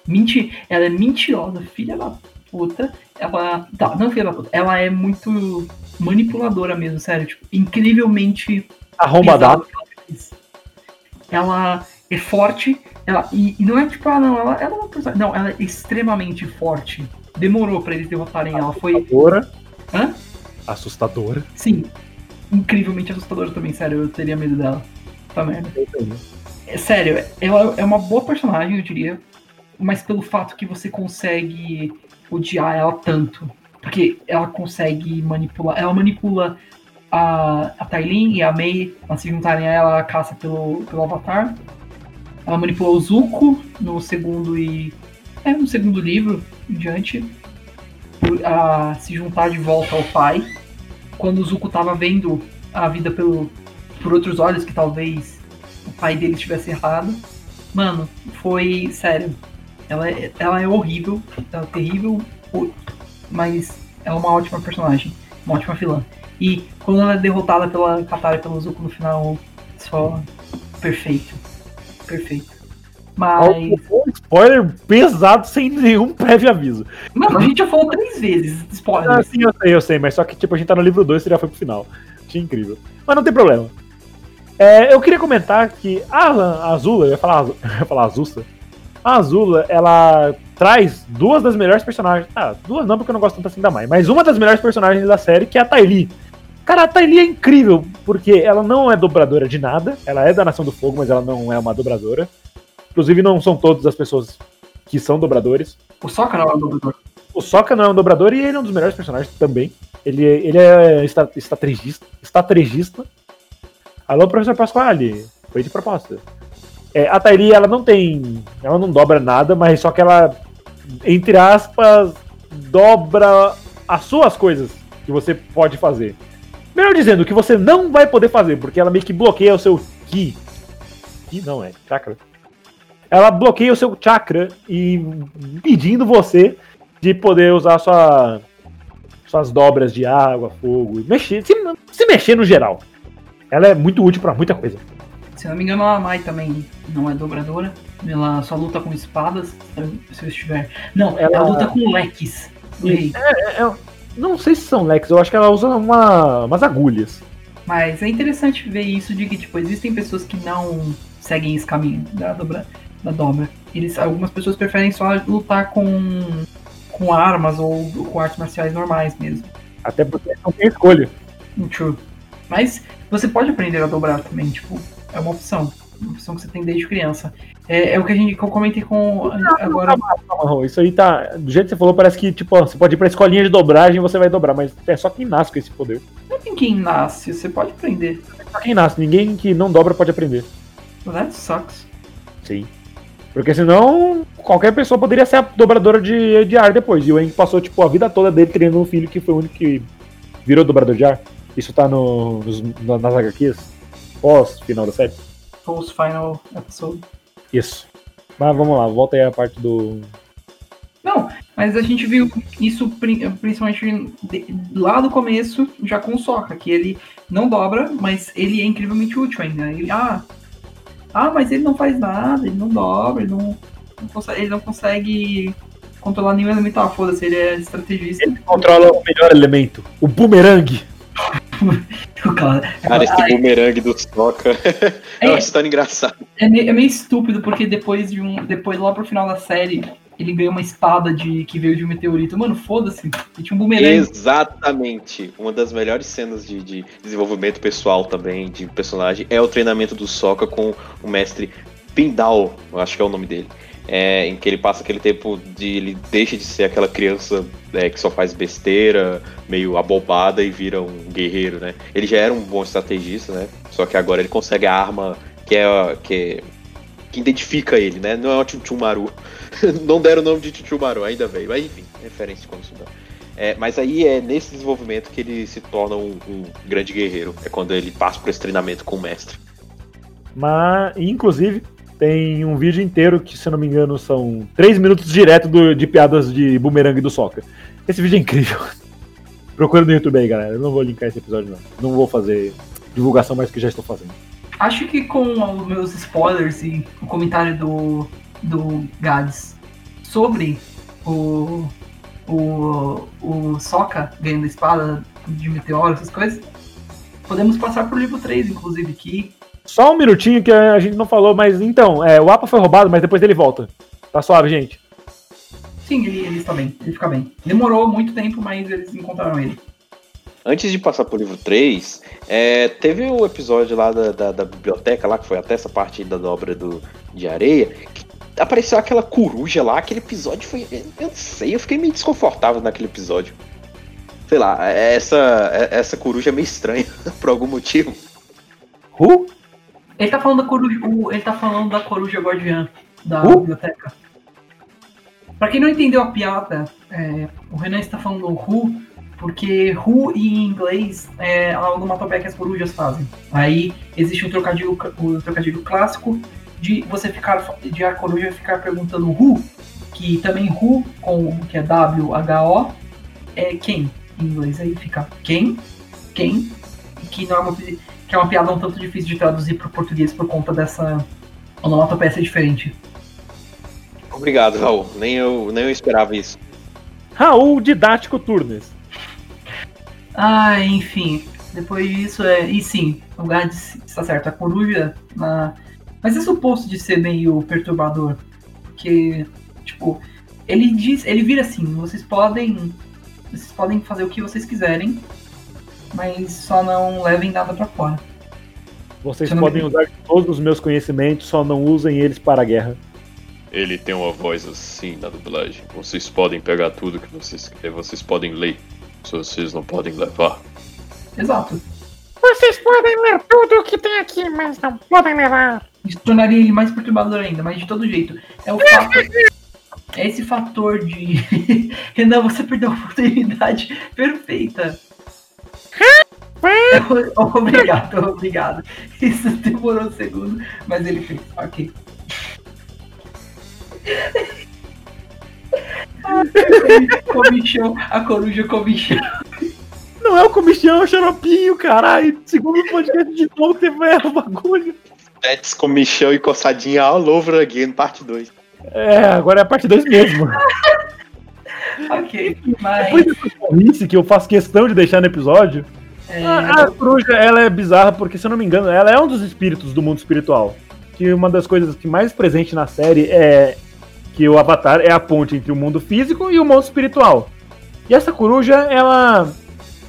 Menti ela é mentirosa, filha da puta. Ela. Tá, não filha da puta. Ela é muito manipuladora mesmo, sério. Tipo, incrivelmente Arrombadada. ela é forte. Ela, e, e não é tipo, ah, não, ela, ela é uma pessoa. Não, ela é extremamente forte. Demorou pra eles derrotarem ela. Foi, Assustadora. Hã? Assustadora. sim, incrivelmente assustadora também, sério. Eu teria medo dela. Tá merda. É, sério, ela é uma boa personagem, eu diria. Mas pelo fato que você consegue odiar ela tanto. Porque ela consegue manipular. Ela manipula a, a Tailin e a Mei a se juntarem a ela, ela caça pelo, pelo Avatar. Ela manipulou o Zuko no segundo e. É, no segundo livro em diante. por- A se juntar de volta ao pai. Quando o Zuko tava vendo a vida pelo, por outros olhos, que talvez o pai dele tivesse errado. Mano, foi sério. Ela é, ela é horrível, ela é terrível, mas é uma ótima personagem, uma ótima vilã. E quando ela é derrotada pela Katara e pelo Zuko no final, só perfeito. Perfeito. Mas. Spoiler pesado sem nenhum prévio aviso. Mano, a gente já falou três vezes, Ah, spoiler. sim, eu sei, eu sei, mas só que tipo, a gente tá no livro 2 e já foi pro final. Achei incrível. Mas não tem problema. É, eu queria comentar que a Azula, eu ia falar, <laughs> eu ia falar Azusa. A Azula, ela traz duas das melhores personagens. Ah, duas não, porque eu não gosto tanto assim da mãe, mas uma das melhores personagens da série, que é a Thaili. Cara, a Thaili é incrível, porque ela não é dobradora de nada. Ela é da Nação do Fogo, mas ela não é uma dobradora. Inclusive, não são todas as pessoas que são dobradores. O Sokka não é o dobrador. O Sokka não é um dobrador e ele é um dos melhores personagens também. Ele, ele é estrategista. Estrategista. Alô, professor Pasquale. Foi de proposta. É, a Tairi, ela não tem. Ela não dobra nada, mas só que ela, entre aspas, dobra as suas coisas que você pode fazer. Melhor dizendo, que você não vai poder fazer, porque ela meio que bloqueia o seu Ki. Ki não é, chakra. Ela bloqueia o seu chakra e impedindo você de poder usar sua, suas dobras de água, fogo, mexer, se, se mexer no geral. Ela é muito útil pra muita coisa. Se eu não me engano, a Mai também não é dobradora. Ela só luta com espadas, se eu estiver. Não, ela, Ela- luta com leques. rei. É, é, não sei se são Lex, eu acho que ela usa uma, umas agulhas. Mas é interessante ver isso de que, tipo, existem pessoas que não seguem esse caminho da dobra. Da dobra. Eles, algumas pessoas preferem só lutar com, com armas ou com artes marciais normais mesmo. Até porque não tem escolha. True. Mas você pode aprender a dobrar também, tipo, é uma opção. Uma opção que você tem desde criança. É, é o que, a gente, que eu comentei com agora. Isso aí tá. Do jeito que você falou, parece que, tipo, ó, você pode ir pra escolinha de dobragem e você vai dobrar, mas é só quem nasce com esse poder. Não tem quem nasce, você pode aprender. Só quem nasce, ninguém que não dobra pode aprender. That sucks. Sim. Porque senão, qualquer pessoa poderia ser a dobradora de, de ar depois. E o Eng passou, tipo, a vida toda dele treinando um filho que foi o único que virou dobrador de ar. Isso tá no, nos, na- nas HQs pós final da série. Post final episode. Isso. Mas vamos lá, volta aí a parte do. Não, mas a gente viu isso pri- principalmente lá do começo, já com o Sokka, que ele não dobra, mas ele é incrivelmente útil ainda. Ele, ah, ah, mas ele não faz nada, ele não dobra, ele não, não consegue, ele não consegue controlar nenhum elemento. Ah, foda-se, ele é estrategista. Ele controla o melhor elemento, o boomerang. <laughs> O cara, Cara, esse Ai, bumerangue do Soca é <laughs> uma história engraçada. é, meio, é meio estúpido, porque depois de um. Depois, lá pro final da série, ele ganha uma espada de que veio de um meteorito. Mano, foda-se. Ele tinha um bumerangue. Exatamente. Uma das melhores cenas de, de desenvolvimento pessoal também, de personagem, é o treinamento do Soca com o mestre Pindal, eu acho que é o nome dele. É, em que ele passa aquele tempo de. ele deixa de ser aquela criança é, que só faz besteira, meio abobada e vira um guerreiro, né? Ele já era um bom estrategista, né? Só que agora ele consegue a arma que é. que, é- que identifica ele, né? Não é o Chuchumaru. <laughs> Não deram o nome de Chuchumaru, ainda bem. Mas enfim, referência como estudar. É, mas aí é nesse desenvolvimento que ele se torna um, um grande guerreiro. É quando ele passa por esse treinamento com o mestre. Mas, inclusive, tem um vídeo inteiro que, se eu não me engano, são 3 minutos direto do- de piadas de boomerang do Soca. Esse vídeo é incrível. <laughs> Procura no YouTube aí, galera. Eu não vou linkar esse episódio, não. Não vou fazer divulgação mais do que já estou fazendo. Acho que com os meus spoilers e o comentário do, do Gads sobre o, o, o Sokka ganhando a espada de meteoro, essas coisas, podemos passar pro livro 3, inclusive, que Só um minutinho que a gente não falou, mas então, é, o APA foi roubado, mas depois ele volta. Tá suave, gente. sim, ele, ele está bem, ele fica bem. Demorou muito tempo, mas eles encontraram ele. Antes de passar pro livro 3, é, teve o episódio lá da, da, da biblioteca, lá, que foi até essa parte da dobra do, de areia, que apareceu aquela coruja lá, aquele episódio foi. Eu não sei, eu fiquei meio desconfortável naquele episódio. Sei lá, essa, essa coruja é meio estranha, <laughs> por algum motivo. Who? Ele tá falando da coruja, ele tá falando da coruja guardiã da Uh? biblioteca. Pra quem não entendeu a piada, é, o Renan está falando Who, porque Who em inglês é a onomatopeia que as corujas fazem. Aí existe um trocadilho, o trocadilho clássico de você ficar, de a coruja ficar perguntando Who, que também Who, com, que é W-H-O, é quem em inglês. Aí fica quem, quem, que não é uma que é uma piada um tanto difícil de traduzir para o português por conta dessa onomatopeia ser diferente. Obrigado, Raul. Nem eu, nem eu esperava isso. Raul Didático Turnes. Ah, enfim, depois disso é. E sim, o Gads está certo, a coruja. Na... Mas é suposto de ser meio perturbador. Porque, tipo, ele diz. Ele vira assim, vocês podem. Vocês podem fazer o que vocês quiserem, mas só não levem nada pra fora. Vocês podem me usar todos os meus conhecimentos, só não usem eles para a guerra. ele tem uma voz assim na dublagem. Vocês podem pegar tudo que vocês querem, vocês podem ler. Se vocês não podem levar. Exato. Vocês podem ler tudo o que tem aqui, mas não podem levar. Isso tornaria ele mais perturbador ainda, mas de todo jeito. É o fato. É esse fator de. <laughs> Renan, você perdeu a oportunidade perfeita. <laughs> obrigado, obrigado. Isso demorou um segundo, mas ele fez. Ok. <laughs> comichão, a coruja comichão. Não é o comichão, é o xaropinho, caralho. Segundo podcast de novo, teve erro bagulho. Pets comichão e coçadinha all over again, parte 2. É, agora é a parte 2 mesmo. <laughs> ok, mas. Depois dessa burrice que eu faço questão de deixar no episódio, É, a, a coruja ela é bizarra porque, se eu não me engano, ela é um dos espíritos do mundo espiritual. Que uma das coisas que mais presente na série é que o Avatar é a ponte entre o mundo físico e o mundo espiritual. E essa coruja, ela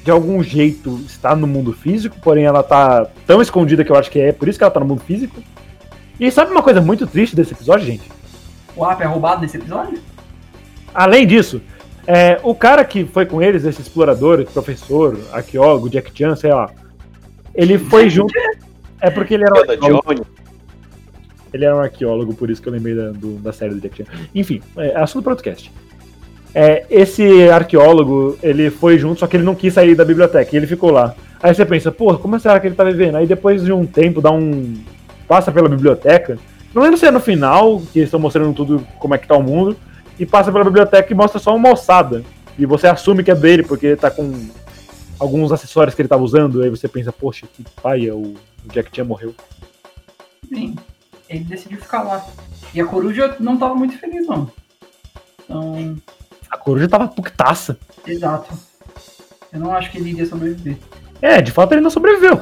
de algum jeito está no mundo físico, porém ela tá tão escondida que eu acho que é por isso que ela tá no mundo físico. E sabe uma coisa muito triste desse episódio, gente? o app é roubado nesse episódio? Além disso, é, o cara que foi com eles, esse explorador, esse professor, arqueólogo, Jack Chan, sei lá, ele foi junto. É porque ele era um Da arqueólogo, Johnny. ele era um arqueólogo, por isso que eu lembrei da, do- da série do Jack Chan. Enfim, é assunto para podcast. É, esse arqueólogo, ele foi junto, só que ele não quis sair da biblioteca, ele ficou lá. Aí você pensa, pô, como será que ele tá vivendo? Aí depois de um tempo, dá um. passa pela biblioteca. Não lembro se é no final, que estão mostrando tudo como é que tá o mundo, e passa pela biblioteca e mostra só uma alçada. E você assume que é dele, porque tá com alguns acessórios que ele tava usando, aí você pensa, poxa, que paia, o Jack Chan morreu. Sim. Ele decidiu ficar lá. E a coruja não tava muito feliz, não. Então, A coruja tava puctaça. exato. Eu não acho que ele iria sobreviver. É, de fato ele não sobreviveu.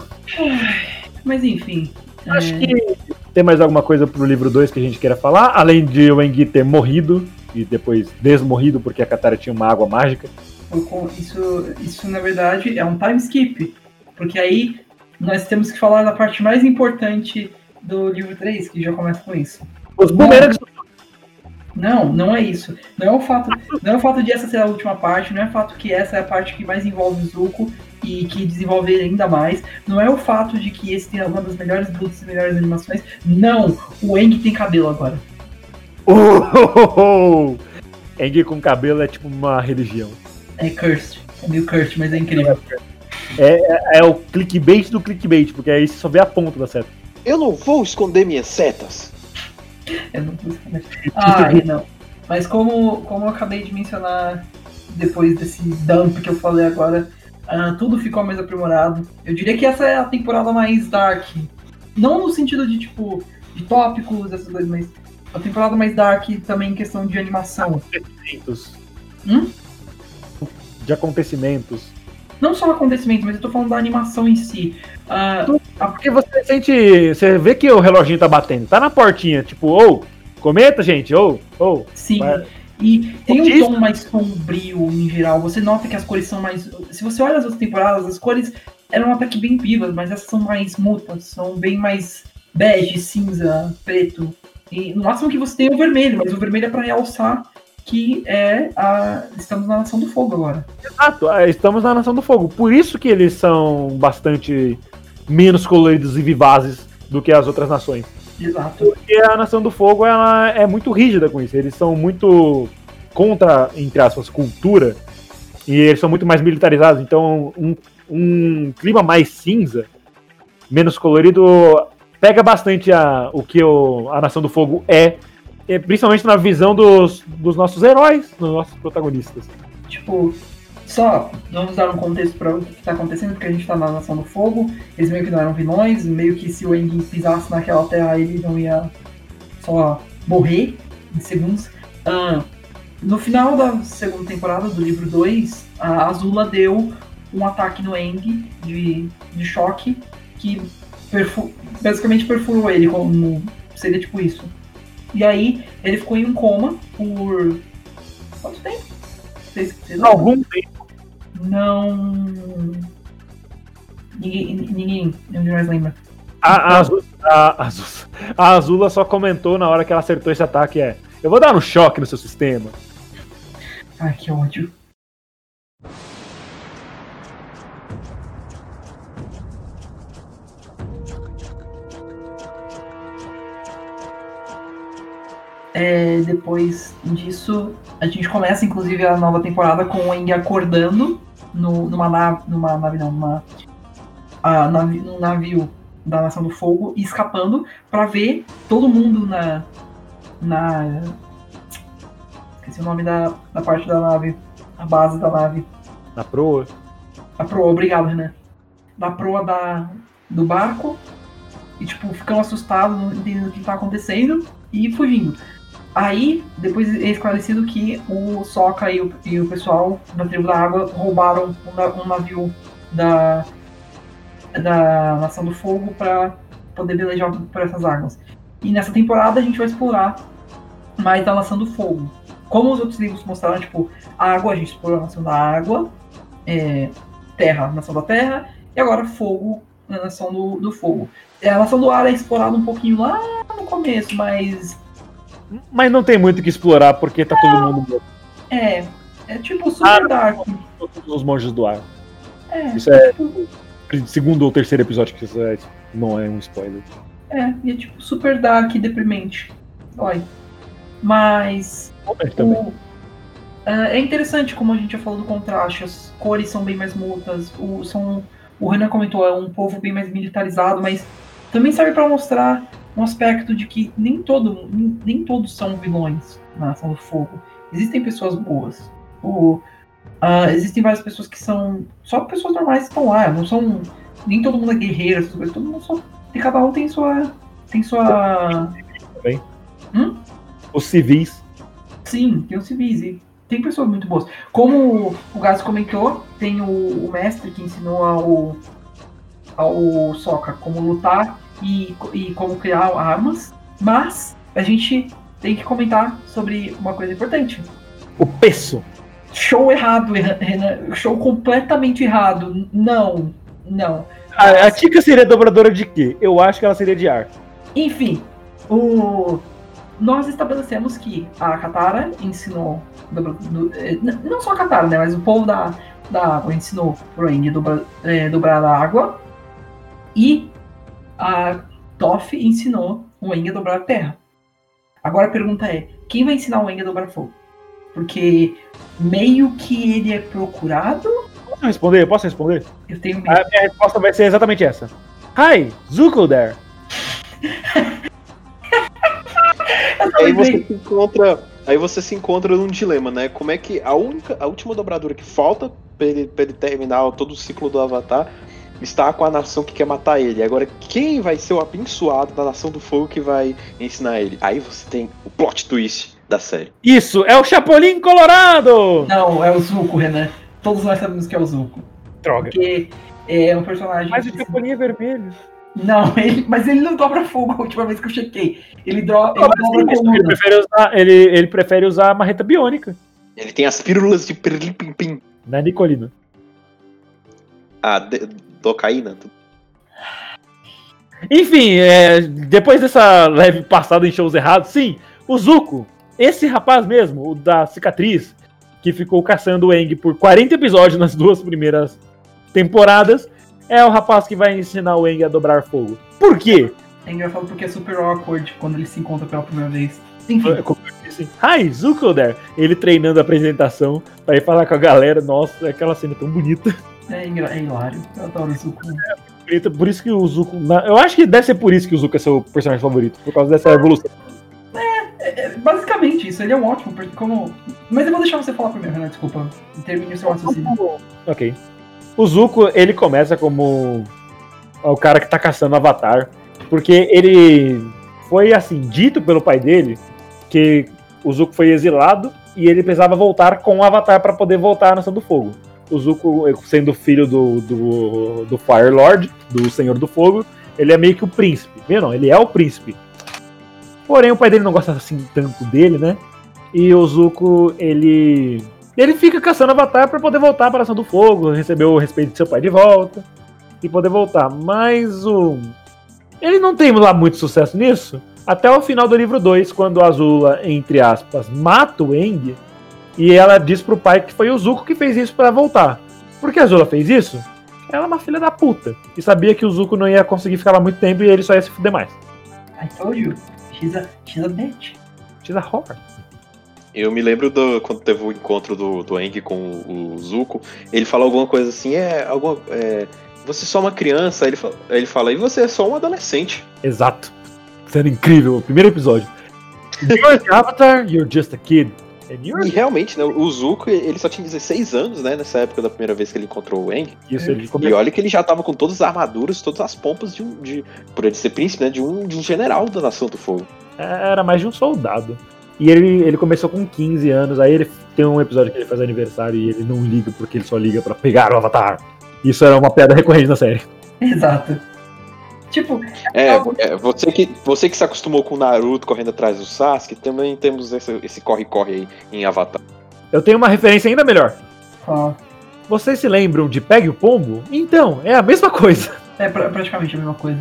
Mas enfim. Acho é, que tem mais alguma coisa pro livro 2 que a gente queira falar, além de o Engi ter morrido e depois desmorrido porque a Katara tinha uma água mágica. isso, isso, na verdade, é um time skip. Porque aí nós temos que falar da parte mais importante do livro 3, que já começa com isso. Os bumerangues Não, não é isso. Não é o fato, não é o fato de essa ser a última parte, não é o fato que essa é a parte que mais envolve o Zuko e que desenvolve ele ainda mais. Não é o fato de que esse tem uma das melhores lutas e melhores animações. Não, o Eng tem cabelo agora. <laughs> Oh! Engi com cabelo é tipo uma religião. É cursed. É meio cursed, mas é incrível. É, é o clickbait do clickbait, porque aí você só vê a ponta da seta. Eu não vou esconder minhas setas. Eu não. Ah, <laughs> é, não. Mas como, como eu acabei de mencionar depois desse dump que eu falei agora, ah, tudo ficou mais aprimorado. Eu diria que essa é a temporada mais dark. Não no sentido de, tipo, de tópicos, essas coisas, mas a temporada mais dark também em questão de animação. Acontecimentos. Hum? De acontecimentos. Não só o acontecimento, mas eu tô falando da animação em si. Ah, Porque você sente. Você vê que o reloginho tá batendo. Tá na portinha, tipo, ou, comenta, gente, ou, ou. Sim. Mas- E tem um tom mais sombrio em geral. Você nota que as cores são mais. Se você olha as outras temporadas, as cores eram até que bem vivas, mas essas são mais mutas, são bem mais bege, cinza, preto. E no máximo que você tem é o vermelho, mas o vermelho é pra realçar que é a. Estamos na Nação do Fogo agora. Exato, é, estamos na Nação do Fogo. Por isso que eles são bastante menos coloridos e vivazes do que as outras nações. Exato. Porque a Nação do Fogo ela é muito rígida com isso. Eles são muito contra, entre aspas, cultura. E eles são muito mais militarizados. Então, um, um clima mais cinza, menos colorido, pega bastante a, o que o- a Nação do Fogo é. Principalmente na visão dos, dos nossos heróis, dos nossos protagonistas. Tipo, só vamos dar um contexto para o que está acontecendo, porque a gente tá na Nação do Fogo, eles meio que não eram vilões, meio que se o Engin pisasse naquela terra ele não ia só morrer em segundos. No final da segunda temporada do livro 2, a Azula deu um ataque no Eng de, de choque que perfu- basicamente perfurou ele, como seria tipo isso. E aí ele ficou em um coma por. quanto tempo? Algum tempo. Não. Ninguém, ninguém, ninguém mais lembra. A, a, Azul- a, Azul- a Azula só comentou na hora que ela acertou esse ataque: é. Eu vou dar um choque no seu sistema. Ai, que ódio. É, depois disso, a gente começa inclusive a nova temporada com o Eng acordando no, numa nave, numa nave não, numa, navi, num navio da Nação do Fogo e escapando pra ver todo mundo na na esqueci o nome da, da parte da nave, a base da nave, Na proa. a proa, obrigado, Renan. Da proa da, do barco. E, tipo, ficam assustados, não entendendo o que tá acontecendo. E fugindo. Aí, depois é esclarecido que o Soca e o, e o pessoal da tribo da água roubaram um, um navio da, da Nação do Fogo para poder velejar por essas águas. E nessa temporada a gente vai explorar mais da Nação do Fogo. Como os outros livros mostraram, tipo, água, a gente explorou a Nação da Água, é, terra, nação da terra, e agora fogo, na nação do, do fogo. É, A nação do ar é explorada um pouquinho lá no começo, mas Mas não tem muito o que explorar porque tá todo mundo morto. é, é tipo super Ah, dark. Todos os monges do ar. É, Isso é tipo, segundo ou terceiro episódio que isso é, não é um spoiler. é, e é tipo super dark e deprimente. Dói. Mas É, o, é é interessante como a gente já falou do contraste, as cores são bem mais multas, o, são, o Renan comentou, é um povo bem mais militarizado, mas também serve para mostrar um aspecto de que nem, todo, nem, nem todos são vilões na Nação do Fogo. Existem pessoas boas. O, ah, existem várias pessoas que são só pessoas normais que estão lá, não são. Nem todo mundo é guerreiro, essas coisas, todo mundo só. E cada um tem sua. Tem sua. Os civis. Sim, tem os civis e tem pessoas muito boas. Como o Gás comentou, tem o, o mestre que ensinou ao, ao Soca como lutar e, e como criar armas, mas a gente tem que comentar sobre uma coisa importante. O peso. Show errado, Renan. Show completamente errado. Não, não. A, a Tika seria dobradora de quê? Eu acho que ela seria de ar. Enfim, o... nós estabelecemos que a Katara ensinou. dobra- do- eh, Não só a Katara, né? Mas o povo da, da água ensinou pro Aang dobra, eh, dobrar a água. E a Toph ensinou o Aang a dobrar a terra. Agora a pergunta é: quem vai ensinar o Aang a dobrar fogo? Porque meio que ele é procurado. Posso responder? Posso responder? Eu tenho medo. A minha resposta vai ser exatamente essa. Hi, Zuko there. Aí você se encontra. Aí você se encontra num dilema, né? Como é que a única, a última dobradura que falta pra ele, pra ele terminar todo o ciclo do Avatar está com a nação que quer matar ele. Agora, quem vai ser o abençoado da nação do fogo que vai ensinar ele? Aí você tem o plot twist da série. Isso, é o Chapolin Colorado! Não, é o Zuko, Renan. Todos nós sabemos que é o Zuko. Droga. Porque é um personagem. Mas o Chapolin é vermelho. Não, <laughs> ele, mas ele não dobra fogo a última vez que eu chequei. Ele, dro, ele Não, dobra sim, ele, prefere usar, ele, ele prefere usar a marreta biônica. Ele tem as pílulas de pirlim-pim-pim. Na Nicolina. A de, docaína. Enfim, é, depois dessa leve passada em shows errados, sim, o Zuko, esse rapaz mesmo, o da cicatriz, que ficou caçando o Eng por 40 episódios nas duas primeiras temporadas, é o rapaz que vai ensinar o Eng a dobrar fogo. Por quê? É engraçado porque é super awkward quando eles se encontram pela primeira vez. Enfim, disse, Hi, Zuko there! Ele treinando a apresentação pra ir falar com a galera. Nossa, aquela cena é tão bonita. <laughs> é, engra- é hilário. Eu adoro o Zuko. Bonita, Por isso que o Zuko. Eu acho que deve ser por isso que o Zuko é seu personagem favorito, por causa dessa evolução. É, basicamente isso, ele é um ótimo. Como... Mas eu vou deixar você falar primeiro, Renan, desculpa. Termine o seu raciocínio. Ok. O Zuko, ele começa como o cara que tá caçando Avatar, porque ele foi, assim, dito pelo pai dele que o Zuko foi exilado e ele precisava voltar com o Avatar para poder voltar à Nação do Fogo. O Zuko, sendo filho do, do, do Fire Lord, do Senhor do Fogo, ele é meio que o príncipe. Viu? Não, ele é o príncipe. Porém, o pai dele não gosta assim tanto dele, né? E o Zuko, ele ele fica caçando Avatar pra poder voltar para a do Fogo, receber o respeito de seu pai de volta e poder voltar. Mas o ele não tem lá muito sucesso nisso, Até o final do livro 2, quando a Azula, entre aspas, mata o Eng, e ela diz pro pai que foi o Zuko que fez isso para voltar. Por que a Azula fez isso? Ela é uma filha da puta. E sabia que o Zuko não ia conseguir ficar lá muito tempo e ele só ia se fuder mais. I told you. She's a, she's a bitch. She's a whore. Eu me lembro do, quando teve o encontro do, do Eng com o, o Zuko, ele fala alguma coisa assim, é, alguma, é, você é só uma criança, aí ele fala, ele fala, e você é só um adolescente. Exato. Sendo incrível, o primeiro episódio. You're Avatar, you're just a kid. And you're... E realmente, né, o Zuko, ele só tinha 16 anos, né, nessa época da primeira vez que ele encontrou o Eng. Isso, ele E olha que ele já tava com todas as armaduras, todas as pompas de um, de, por ele ser príncipe, né, de um, de um general da Nação do Fogo. Era mais de um soldado. E ele, ele começou com 15 anos, aí ele tem um episódio que ele faz aniversário e ele não liga porque ele só liga pra pegar o Avatar. Isso era uma piada recorrente na série. Exato. Tipo, É, é, você, que, você que se acostumou com o Naruto correndo atrás do Sasuke, também temos esse corre-corre aí em Avatar. Eu tenho uma referência ainda melhor. ó, Vocês se lembram de Pegue o Pombo? Então, é a mesma coisa. é pra- praticamente a mesma coisa.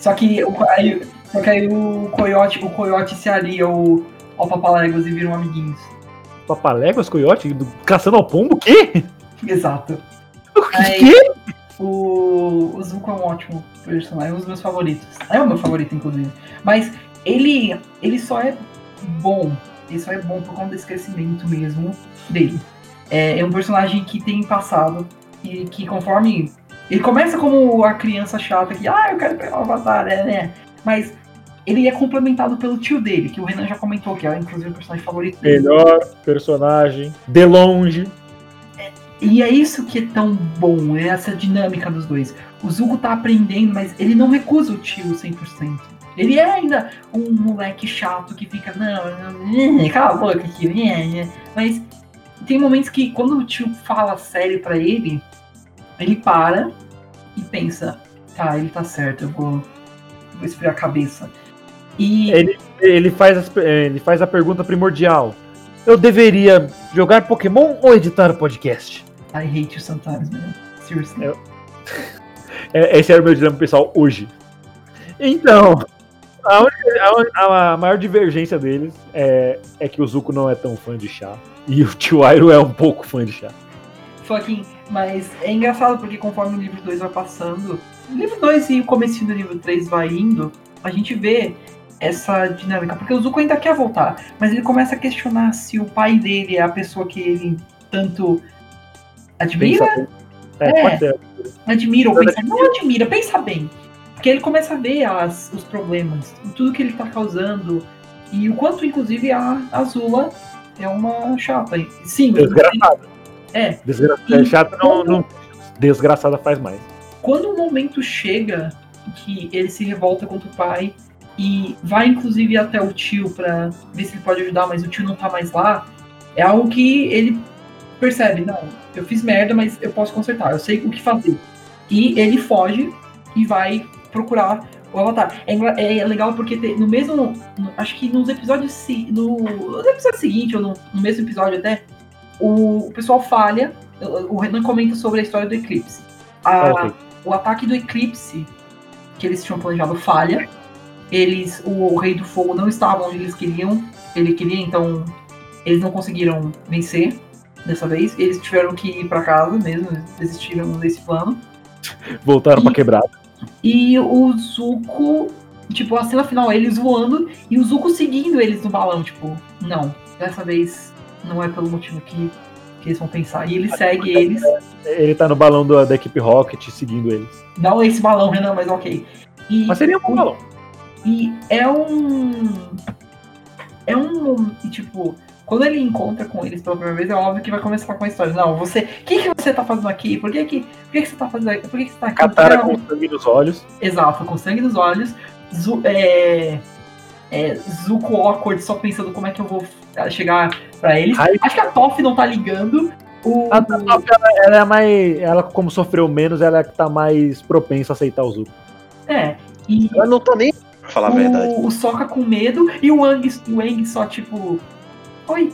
Só que, o, aí, só que aí o coiote, o coiote se alia ao, ao Papaléguas e viram amiguinhos. Papaléguas, coiote, do- caçando ao pombo? O quê? Exato. O que? Aí- quê? O, o Zuko é um ótimo personagem, é um dos meus favoritos. É o meu favorito, inclusive. Mas ele, ele só é bom. Ele só é bom por conta desse crescimento mesmo dele. É, é um personagem que tem passado e que conforme. Ele começa como a criança chata que, ah, eu quero pegar o avatar, né, né? Mas ele é complementado pelo tio dele, que o Renan já comentou, que é inclusive o personagem favorito dele. Melhor personagem, de longe. E é isso que é tão bom, é essa dinâmica dos dois. O Zuko tá aprendendo, mas ele não recusa o tio 100%. Ele é ainda um moleque chato que fica, não, cala a boca aqui, né, né. mas tem momentos que quando o tio fala sério pra ele, ele para e pensa, tá, ele tá certo, eu vou, vou esfriar a cabeça. E Ele, ele, faz as- ele faz a pergunta primordial. Eu deveria jogar Pokémon ou editar o podcast? I hate you sometimes, man. Seriously. Eu- <laughs> É, esse era o meu dilema pessoal hoje. Então, a, única- a- a maior divergência deles é, é que o Zuko não é tão fã de chá. E o tio Airo é um pouco fã de chá. Fucking, mas é engraçado porque conforme o livro 2 vai passando, o livro 2 e o começo do livro 3 vai indo, a gente vê essa dinâmica, porque o Zuko ainda quer voltar, mas ele começa a questionar se o pai dele é a pessoa que ele tanto admira. É, É. pode ser. admira ou pensa, não admira, pensa bem. Porque ele começa a ver as, os problemas, tudo que ele tá causando, e o quanto, inclusive, a Azula é uma chata. Sim, Desgraçada. é, Desgraçada. É chata, não, não- Desgraçada faz mais. quando o momento chega que ele se revolta contra o pai e vai inclusive até o tio pra ver se ele pode ajudar, mas o tio não tá mais lá, é algo que ele percebe, não, eu fiz merda, mas eu posso consertar, eu sei o que fazer. E ele foge e vai procurar o Avatar. É, é legal porque te- no mesmo, no- acho que nos episódios se- no, episódio seguinte ou no, no mesmo episódio até, o, o pessoal falha, o o Renan comenta sobre a história do eclipse. A- Ok. o ataque do eclipse que eles tinham planejado falha. Eles, o, o Rei do Fogo não estava onde eles queriam. Ele queria, então eles não conseguiram vencer dessa vez. Eles tiveram que ir para casa mesmo, eles desistiram desse plano. Voltaram pra quebrada. E o Zuko, tipo, a cena final, eles voando e o Zuko seguindo eles no balão, tipo, não, dessa vez não é pelo motivo que, que eles vão pensar. E ele segue eles. Ele tá no balão do- da equipe Rocket seguindo eles. Não esse balão, Renan, mas ok. E, Mas seria um bom balão. e é um. É um. Tipo, quando ele encontra com eles pela primeira vez, é óbvio que vai começar com a história. Não, você. O que, que você tá fazendo aqui? Por que, que, por que, que você tá fazendo aqui? Por que, que você tá aqui? Katara Não, com sangue nos olhos. Exato, com sangue nos olhos. Zu, é, é, Zuko awkward, só pensando como é que eu vou eh, chegar pra eles. Ai. Acho que a Toph não tá ligando. O, A Toph, ela, ela é mais. Ela, como sofreu menos, ela é que tá mais propensa a aceitar o Zuko. é, e Ela não tá nem pra falar a verdade. o, o Sokka com medo e o Wang, o Wang só tipo. Oi,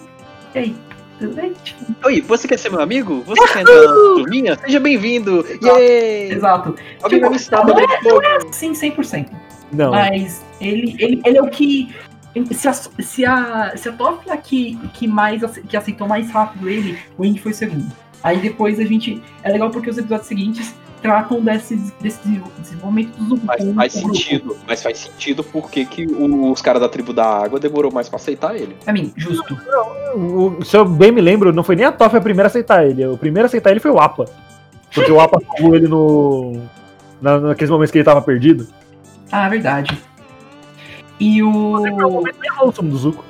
e aí, tudo bem? Tipo, Oi, você quer ser meu amigo? Você quer entrar na turminha? Seja bem-vindo! Yay! exato. Alguém vai me ensinar Não poder de fogo? Sim, 100%. Não. Mas ele, ele, ele é o que. Se a, se a, se a Toff é a que, que, mais, que aceitou mais rápido ele, o Ing foi o segundo. Aí depois a gente. É legal porque os episódios seguintes tratam desse, desse desenvolvimento do Zuko. Mas faz sentido. Mas faz sentido porque que os caras da tribo da água demorou mais pra aceitar ele. Pra mim, justo. O- se eu bem me lembro, não foi nem a Toff a primeira a aceitar ele. O primeiro a aceitar ele foi o Apa. Porque o Apa <laughs> salvou ele no. Na, naqueles momentos que ele tava perdido. Ah, verdade. E o. O sumo do Zuko.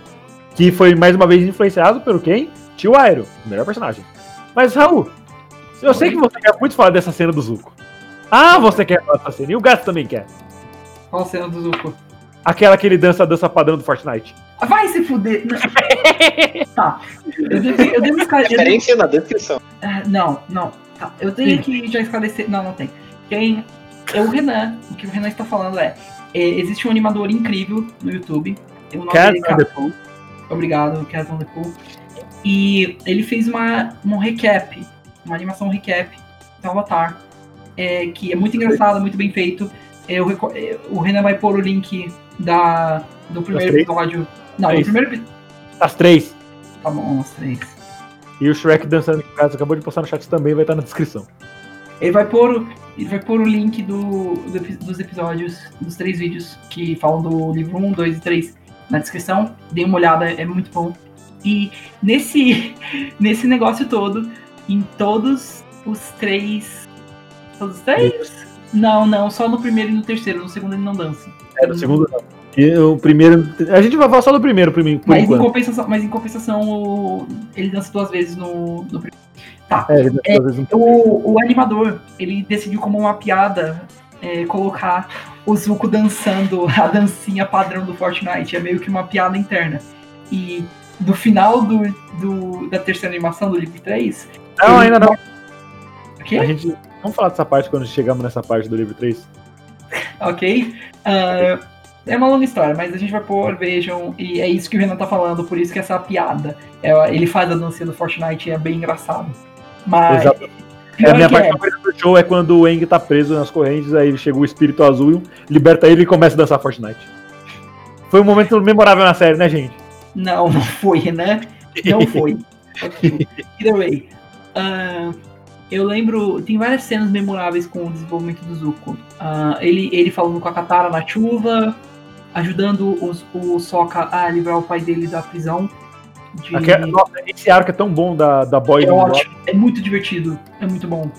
Que foi mais uma vez influenciado pelo quem? Tio Airo, o melhor personagem. Mas, Raul, eu sei que você quer muito falar dessa cena do Zuko. Ah, você quer falar dessa cena. E o gato também quer. Qual a cena do Zuko? Aquela que ele dança a dança padrão do Fortnite. Ah, Vai se fuder! <laughs> Tá. Eu devo, eu devo esclare- eu devo- Referência na descrição. Ah, Não, não. Tá. Eu tenho que já esclarecer. Não, não tem. Tem. É o Renan. O que o Renan está falando é. é, existe um animador incrível no YouTube. O nome Cat dele é on the Ca- Obrigado, Cat. E ele fez uma, um recap. Uma animação recap do Avatar. é, que é muito engraçado, muito bem feito. Eu reco- é, o Renan vai pôr o link da, do primeiro episódio. Não, do Três. primeiro episódio. As três. Tá bom, os três. E o Shrek dançando o Gato acabou de postar no chat também vai estar na descrição. Ele vai pôr, o- ele vai pôr o link do, do dos episódios, dos três vídeos que falam do livro 1, 2 e 3 na descrição. Dê uma olhada, é muito bom. E nesse, <laughs> nesse negócio todo, em todos os três. Todos os três? Não, não, só no primeiro e no terceiro. No segundo ele não dança. É, no segundo não. E o primeiro. A gente vai falar só do primeiro, por, mim, por Mas em, compensação, mas em compensação, o- ele dança duas vezes no, no primeiro. Tá. É, ele dança É, duas vezes O, o animador, ele decidiu como uma piada é, colocar o Zuko dançando a dancinha padrão do Fortnite. É meio que uma piada interna. E no final do, do- da terceira animação do livro 3. Não, ainda não. O quê? A gente. Vamos falar dessa parte quando chegamos nessa parte do livro 3. Ok? Ah, é uma longa história, mas a gente vai pôr, vejam, e é isso que o Renan tá falando, por isso que essa piada. É, ele faz a dancinha do Fortnite e é bem engraçado. Mas. Exato. É, a minha que parte é. favorita do show é quando o Eng tá preso nas correntes, aí chega o espírito azul, liberta ele e começa a dançar Fortnite. Foi um momento memorável na série, né, gente? Não, não foi, Renan. Não foi. <laughs> Either way. ah, eu lembro, tem várias cenas memoráveis com o desenvolvimento do Zuko. Ah, ele, ele falando com a Katara na chuva, ajudando os- o Sokka a livrar o pai dele da prisão. De... Aquela- nossa, esse arco é tão bom da, da Boy É ótimo, é muito divertido, é muito bom.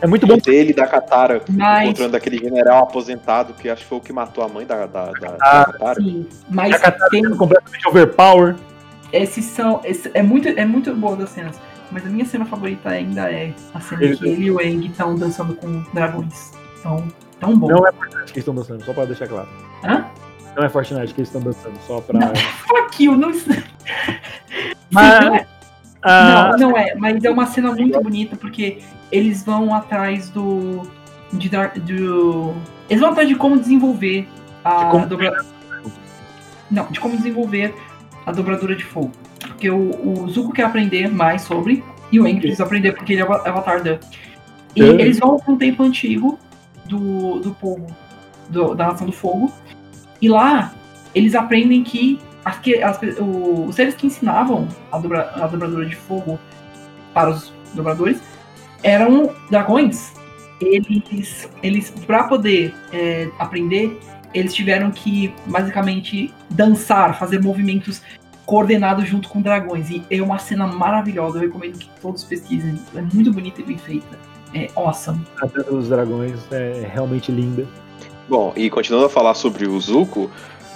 É muito bom. Dele, da Katara, Mas, encontrando aquele general aposentado que acho que foi o que matou a mãe da, da, da, Ah, da Katara. sim, mas A Katara tem, sendo completamente overpower. esses são, esse- é muito, é muito boa das cenas. Mas a minha cena favorita ainda é a cena Ele- que ele e o Aang estão dançando com dragões. Tão, tão bom. Não é Fortnite que eles estão dançando, só pra deixar claro. Hã? Não é Fortnite que eles estão dançando, só pra. Não. <laughs> Fuck you, não. Sim, Mas- não, é, Ah, não, não é, mas é uma cena muito bonita porque eles vão atrás do. De, do eles vão atrás de como desenvolver a De como- dobra- Não, de como desenvolver a dobradura de fogo. Porque o, o Zuko quer aprender mais sobre, e o Aang precisa aprender porque ele é o Avatar Dan. E É. eles vão para um tempo antigo do, do povo, do- da Nação do Fogo, e lá eles aprendem que, as, que as, o- os seres que ensinavam a, dobra, a dobradura de fogo para os dobradores eram dragões. Eles, eles para poder é, aprender, eles tiveram que basicamente dançar, fazer movimentos coordenados junto com dragões. E é uma cena maravilhosa, eu recomendo que todos pesquisem. É muito bonita e bem feita. É awesome. a Dança dos Dragões é realmente linda. Bom, e continuando a falar sobre o Zuko,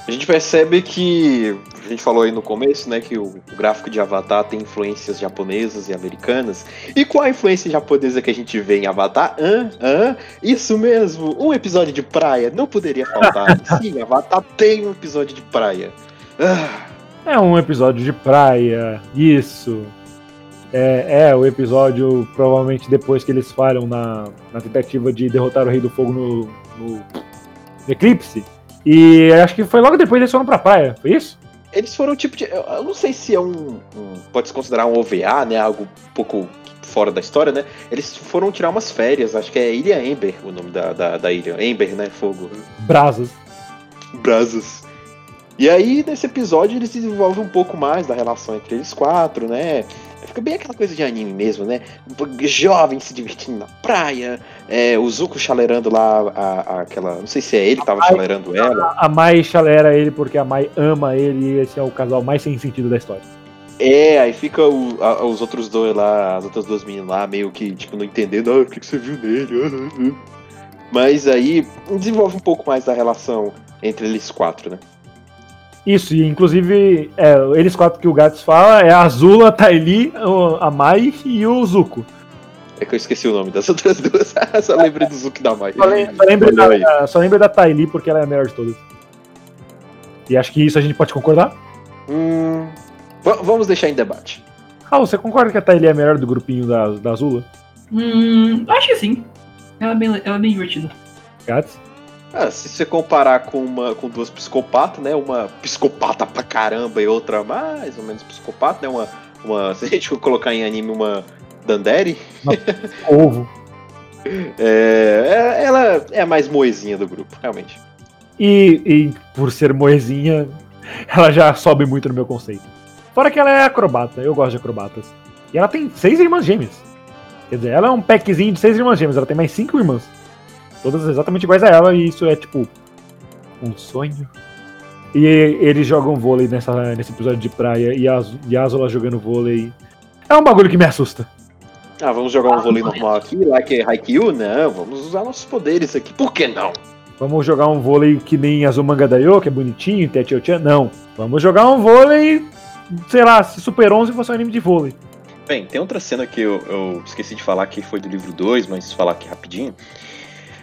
a gente percebe que, a gente falou aí no começo, né, que o, gráfico de Avatar tem influências japonesas e americanas. E qual a influência japonesa que a gente vê em Avatar? Hã? Hã? Isso mesmo, um episódio de praia, não poderia faltar. <laughs> Sim, Avatar tem um episódio de praia. Ah, É um episódio de praia, isso. É, é o episódio, provavelmente depois que eles falham na, na tentativa de derrotar o Rei do Fogo no, no Eclipse. E acho que foi logo depois eles foram pra praia, foi isso? eles foram tipo de. Eu não sei se é um. um- pode se considerar um OVA, né? Algo um pouco fora da história, né? Eles foram tirar umas férias, acho que é Ilha Ember o nome da, da, da ilha. Ember, né? Fogo. Brasas. brasas. E aí, nesse episódio, eles desenvolvem um pouco mais da relação entre eles quatro, né? Fica bem aquela coisa de anime mesmo, né? Jovem se divertindo na praia, é, o Zuko chalerando lá a, a- aquela. Não sei se é ele que tava Mai- chalerando ela. A Mai chalera ele porque a Mai ama ele e esse é o casal mais sem sentido da história. É, aí fica o- a- os outros dois lá, as outras duas meninas lá, meio que, tipo, não entendendo, ah, o que, que você viu nele? Ah, ah, ah." Mas aí desenvolve um pouco mais da relação entre eles quatro, né? Isso, e inclusive, é, eles quatro que o Gats fala é a Azula, a Taili, a Mai e o Zuko. É que eu esqueci o nome das outras duas. <laughs> Só lembrei do Zuki da Mai. Só, lem- só lembra Olha aí. da, só da Taili porque ela é a melhor de todas. E acho que isso a gente pode concordar. Hum, va- vamos deixar em debate. Ah, você concorda que a Taili é a melhor do grupinho da, da Azula? Hum, acho que sim. Ela é bem, ela é bem divertida. Gats? Ah, se você comparar com, uma, com duas psicopatas, né? Uma psicopata pra caramba e outra mais ou menos psicopata, né? Uma, uma, <laughs> se a gente for colocar em anime uma Dandere, <laughs> Ovo. é, é- ela é a mais moezinha do grupo, realmente. E, e por ser moezinha, <laughs> ela já sobe muito no meu conceito. Fora que ela é acrobata, eu gosto de acrobatas. E ela tem seis irmãs gêmeas. Quer dizer, ela é um packzinho de seis irmãs gêmeas, ela tem mais cinco irmãs. Todas exatamente iguais a ela, e isso é tipo. um sonho. E eles jogam vôlei nessa, nesse episódio de praia, e a, e Azula jogando vôlei. É um bagulho que me assusta. Ah, vamos jogar um vôlei normal aqui, lá que é Haikyuu? Não, vamos usar nossos poderes aqui. Por que não? Vamos jogar um vôlei que nem Azumanga Daioh, que é bonitinho, Tetio-chan? Não. Vamos jogar um vôlei, sei lá, se Super 11 fosse um anime de vôlei. Bem, tem outra cena que eu, eu esqueci de falar que foi do livro 2, mas falar aqui rapidinho.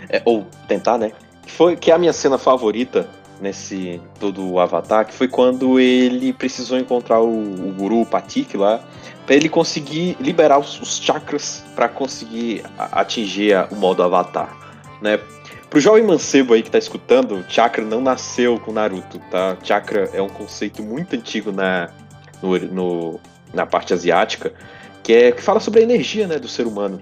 É, ou tentar, né? Que, foi, que é a minha cena favorita nesse todo o Avatar, que foi quando ele precisou encontrar o, o guru o Patik lá, pra ele conseguir liberar os, os chakras pra conseguir atingir a- o modo Avatar, né? Pro jovem mancebo aí que tá escutando, chakra não nasceu com Naruto, tá? Chakra é um conceito muito antigo na, no, no- na parte asiática, que é que fala sobre a energia, né, do ser humano.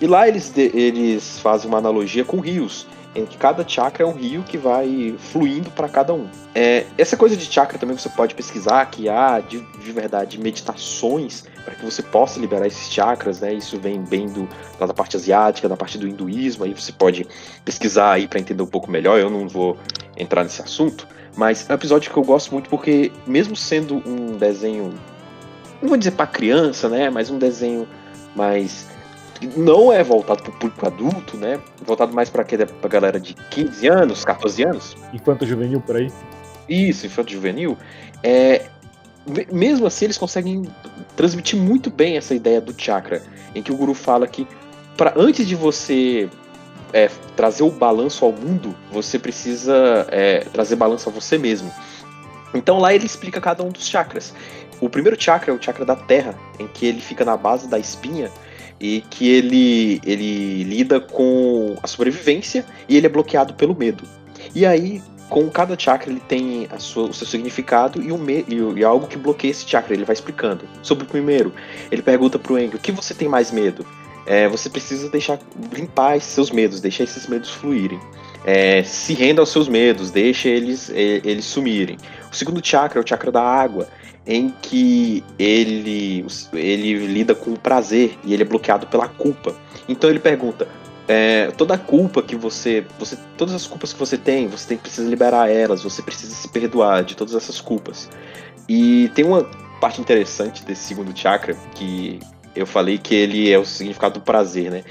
E lá eles, eles fazem uma analogia com rios, em que cada chakra é um rio que vai fluindo para cada um. É, essa coisa de chakra também você pode pesquisar, que há de, de verdade meditações para que você possa liberar esses chakras, né? Isso vem bem do, da parte asiática, da parte do hinduísmo, aí você pode pesquisar aí para entender um pouco melhor. Eu não vou entrar nesse assunto, mas é um episódio que eu gosto muito porque mesmo sendo um desenho não vou dizer para criança, né, mas um desenho mais não é voltado para o público adulto, né? Voltado mais para a galera de 15 anos, 14 anos. Enquanto juvenil por aí. Isso, infanto juvenil. É, me- mesmo assim, eles conseguem transmitir muito bem essa ideia do chakra, em que o guru fala que para antes de você é, trazer o balanço ao mundo, você precisa é, trazer balanço a você mesmo. Então lá ele explica cada um dos chakras. O primeiro chakra é o chakra da terra, em que ele fica na base da espinha e que ele, ele lida com a sobrevivência e ele é bloqueado pelo medo. E aí, com cada chakra, ele tem sua- o seu significado e, o me, e, e algo que bloqueia esse chakra. Ele vai explicando. Sobre o primeiro, ele pergunta pro Eng, o que você tem mais medo? É, você precisa deixar limpar esses seus medos, deixar esses medos fluírem. É, se renda aos seus medos, deixa eles, eh, eles sumirem. O segundo chakra é o chakra da água, em que ele, ele lida com o prazer e ele é bloqueado pela culpa. Então ele pergunta: é, toda a culpa que você, você. Todas as culpas que você tem, você tem, precisa liberar elas, você precisa se perdoar de todas essas culpas. E tem uma parte interessante desse segundo chakra que eu falei que ele é o significado do prazer, né?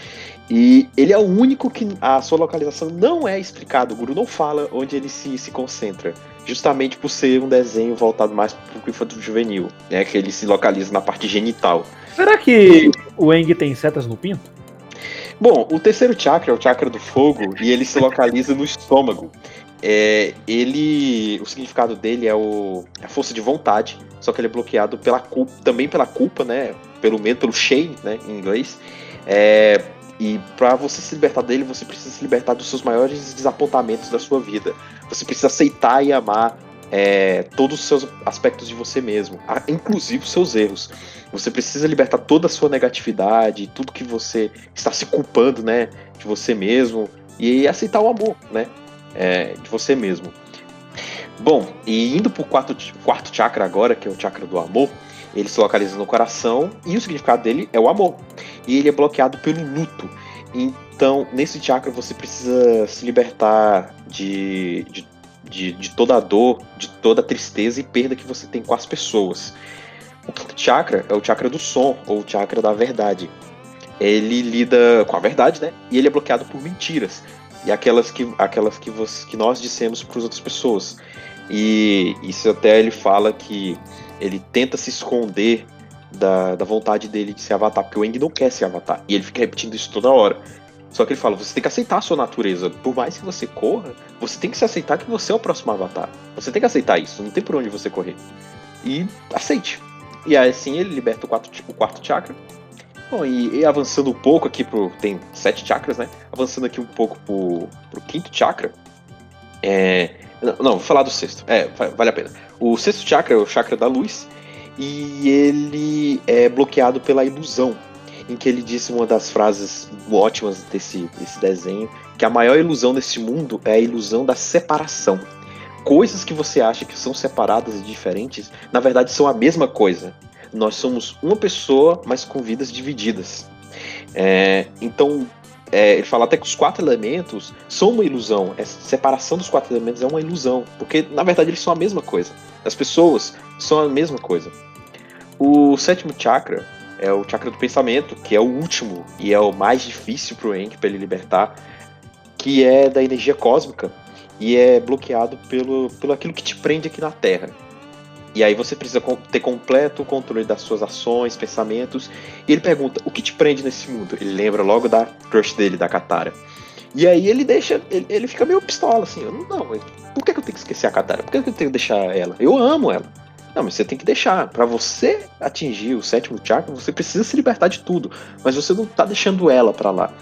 E ele é o único que a sua localização não é explicada. O guru não fala onde ele se, se concentra. Justamente por ser um desenho voltado mais para o juvenil, né? Que ele se localiza na parte genital. Será que o Eng tem setas no pinto? Bom, o terceiro chakra é o chakra do fogo e ele se localiza no estômago. É, ele, o significado dele é o, a força de vontade, só que ele é bloqueado pela culpa, também pela culpa, né? Pelo medo, pelo shame, né? Em inglês. É, e para você se libertar dele, você precisa se libertar dos seus maiores desapontamentos da sua vida. Você precisa aceitar e amar é, todos os seus aspectos de você mesmo, inclusive os seus erros. Você precisa libertar toda a sua negatividade, tudo que você está se culpando, né, de você mesmo e aceitar o amor, né, é, de você mesmo. Bom, e indo pro quarto, quarto chakra agora, que é o chakra do amor, ele se localiza no coração e o significado dele é o amor. E ele é bloqueado pelo luto. Então, nesse chakra você precisa se libertar de, de, de, de toda a dor, de toda a tristeza e perda que você tem com as pessoas. O quinto chakra é o chakra do som, ou o chakra da verdade. Ele lida com a verdade, né? E ele é bloqueado por mentiras. E aquelas que, aquelas que, você, que nós dissemos para as outras pessoas. E isso até ele fala que ele tenta se esconder da, da vontade dele de ser avatar, porque o Eng não quer ser avatar. E ele fica repetindo isso toda hora. Só que ele fala: você tem que aceitar a sua natureza. Por mais que você corra, você tem que se aceitar que você é o próximo avatar. Você tem que aceitar isso, não tem por onde você correr. E aceite. E assim ele liberta o, quarto, o quarto chakra. Bom, e, e, avançando um pouco aqui pro. Tem sete chakras, né? Avançando aqui um pouco pro, pro quinto chakra. É, não, vou falar do sexto. É, vale a pena. O sexto chakra é o chakra da luz. E ele é bloqueado pela ilusão. Em que ele disse uma das frases ótimas desse, desse desenho: que a maior ilusão desse mundo é a ilusão da separação coisas que você acha que são separadas e diferentes, na verdade são a mesma coisa. Nós somos uma pessoa, mas com vidas divididas. É, então, é, ele fala até que os quatro elementos são uma ilusão. Essa separação dos quatro elementos é uma ilusão, porque na verdade eles são a mesma coisa. As pessoas são a mesma coisa. O sétimo chakra é o chakra do pensamento, que é o último e é o mais difícil para o Enki para ele libertar, que é da energia cósmica e é bloqueado pelo, pelo aquilo que te prende aqui na Terra. E aí você precisa ter completo controle das suas ações, pensamentos. E ele pergunta: o que te prende nesse mundo? Ele lembra logo da crush dele, da Katara. E aí ele deixa. Ele, ele fica meio pistola, assim. Eu, não, por que, eu tenho que esquecer a Katara? Por que, eu tenho que deixar ela? Eu amo ela. Não, mas você tem que deixar. Para você atingir o sétimo chakra, você precisa se libertar de tudo. Mas você não tá deixando ela para lá.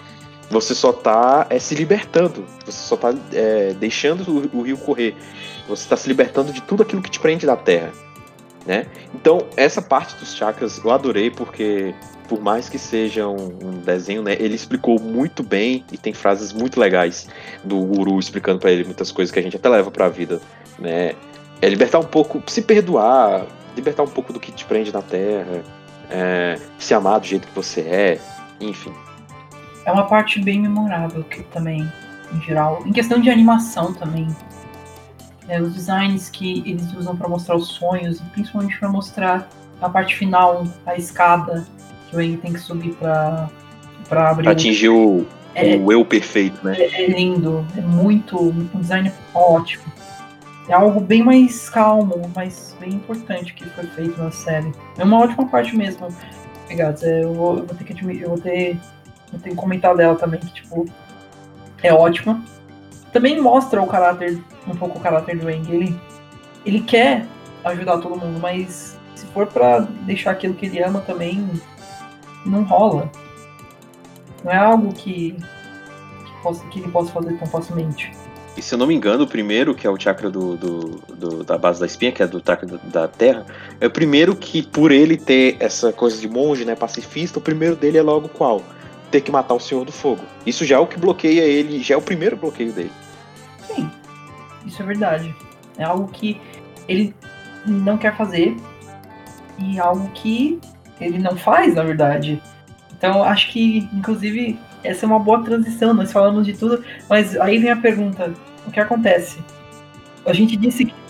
Você só tá é, se libertando. Você só tá é, deixando o, o, rio correr. Você está se libertando de tudo aquilo que te prende da terra. Né? Então, essa parte dos chakras eu adorei porque, por mais que seja um, um desenho, né, ele explicou muito bem e tem frases muito legais do guru explicando para ele muitas coisas que a gente até leva para a vida. Né? É libertar um pouco, se perdoar, libertar um pouco do que te prende na terra, é, se amar do jeito que você é, enfim é uma parte bem memorável que também, em geral, em questão de animação também. É, os designs que eles usam para mostrar os sonhos, e principalmente para mostrar a parte final, a escada que o Eng tem que subir para para abrir. Atingir o, é, o eu perfeito, né? É, é lindo, é muito um design ótimo. É algo bem mais calmo, mas bem importante que foi feito na série. É uma ótima parte mesmo. Obrigado. Eu vou, eu vou ter que admitir, eu vou ter eu tenho que comentar dela também, que, tipo, é ótima. Também mostra o caráter, um pouco o caráter do Eng. Ele, ele quer ajudar todo mundo, mas se for para deixar aquilo que ele ama também, não rola. Não é algo que, que, possa, que ele possa fazer tão facilmente. E se eu não me engano, o primeiro, que é o chakra do, do, do, da base da espinha, que é do chakra da terra, é o primeiro que, por ele ter essa coisa de monge, né, pacifista, o primeiro dele é logo qual? ter que matar o Senhor do Fogo. Isso já é o que bloqueia ele, já é o primeiro bloqueio dele. Isso é verdade. É algo que ele não quer fazer e algo que ele não faz, na verdade. Então, acho que, inclusive, essa é uma boa transição. Nós falamos de tudo, mas aí vem a pergunta: o que acontece? A gente disse que.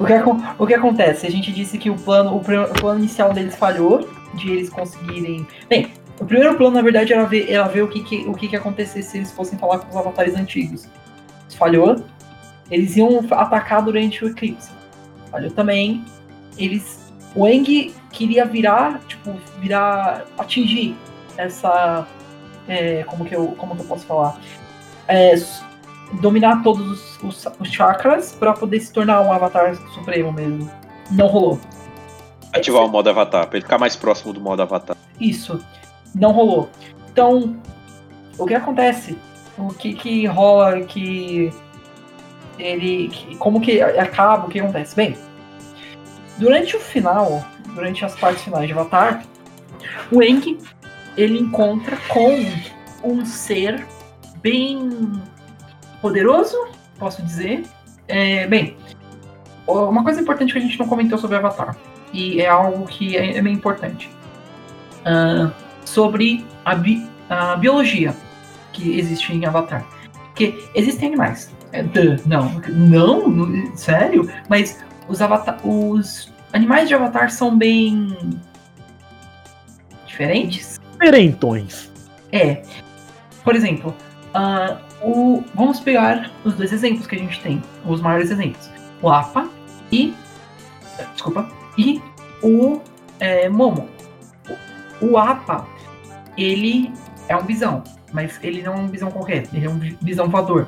O que, o que acontece? A gente disse que o plano, o plano inicial deles falhou, de eles conseguirem. Bem, o primeiro plano, na verdade, era ver, era ver o que, que, o que, que acontecesse se eles fossem falar com os avatares antigos. Falhou. Eles iam atacar durante o eclipse. Falhou também. Eles. O Eng queria virar, tipo, virar. atingir essa. É, como, que eu, como que eu posso falar? É, dominar todos os, os, os chakras para poder se tornar um avatar supremo mesmo. Não rolou. Ativar o modo avatar, pra ele ficar mais próximo do modo avatar. Isso não rolou. Então, o que acontece? O que que rola que ele como que acaba, o que acontece? Bem, durante o final, durante as partes finais de Avatar, o Enki ele encontra com um ser bem poderoso, posso dizer. É, bem, uma coisa importante que a gente não comentou sobre Avatar, e é algo que é, é meio importante, ah, sobre a, bi- a biologia que existe em Avatar. Porque existem animais. É, não, não, não, sério? Mas os, avatar, os animais de Avatar são bem diferentes? Diferentões. É. Por exemplo, ah, o, vamos pegar os dois exemplos que a gente tem, os maiores exemplos. O Apa e. Desculpa. E o é, Momo. O, o Apa, ele é um bisão, mas ele não é um bisão qualquer, ele é um bi- bisão voador.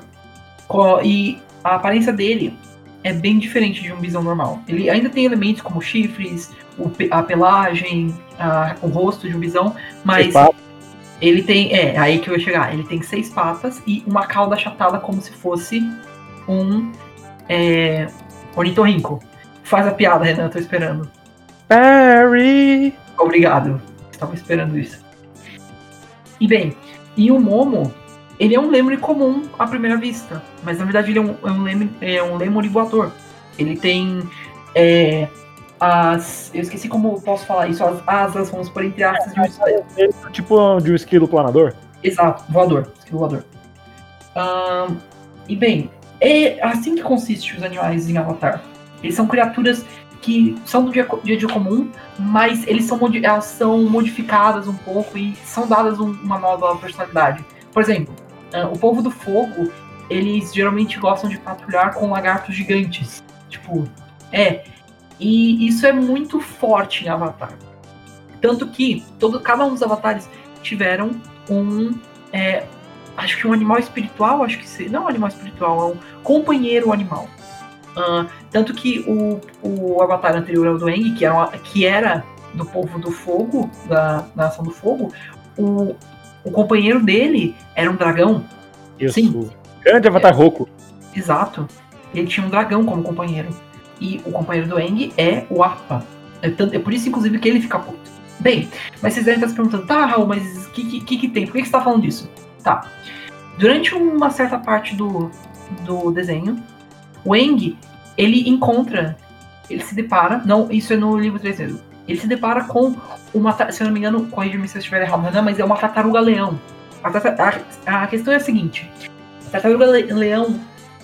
E a aparência dele é bem diferente de um bisão normal. Ele ainda tem elementos como chifres, a pelagem, a- o rosto de um bisão, mas ele tem. É, aí que eu ia chegar. Ele tem seis patas e uma cauda achatada como se fosse um é, ornitorrinco. Faz a piada, Renan, eu tô esperando. Barry. Obrigado. Estava esperando isso. E bem, e o Momo, ele é um lemure comum à primeira vista. Mas na verdade ele é um, é um, lemure, é um lemure voador. Ele tem é, as. Eu esqueci como eu posso falar isso, as asas, vamos por entre aspas, de um Ele é tipo de um esquilo planador. Exato, voador, esquilo voador. Ahn, e bem, é assim que consiste os animais em Avatar. Eles são criaturas que são do dia, dia a dia comum, mas eles são, elas são modificadas um pouco e são dadas um- uma nova personalidade. Por exemplo, o povo do fogo, eles geralmente gostam de patrulhar com lagartos gigantes. Tipo, é. E isso é muito forte em Avatar. Tanto que todo, cada um dos avatares tiveram um. é, acho que um animal espiritual, acho que se, não um animal espiritual, é um companheiro animal. Ah, tanto que o, o avatar anterior ao do que era, que era do povo do fogo, da nação do fogo, o, o companheiro dele era um dragão. Isso. Sim. Grande Avatar Roku. Exato. Ele tinha um dragão como companheiro. E o companheiro do Aang é o Appa. É, tanto- é por isso, inclusive, que ele fica puto. Bem, mas vocês devem estar se perguntando, tá, Raul, mas o que, que, que que tem? Por que, que você tá falando disso? Tá. Durante uma certa parte do, do desenho, o Aang, ele encontra, ele se depara, não, isso é no livro 3 mesmo, ele se depara com uma, se eu não me engano, corrija-me se eu estiver errado, Renan, mas é uma tartaruga-leão. A, a- a questão é a seguinte, a tartaruga-leão,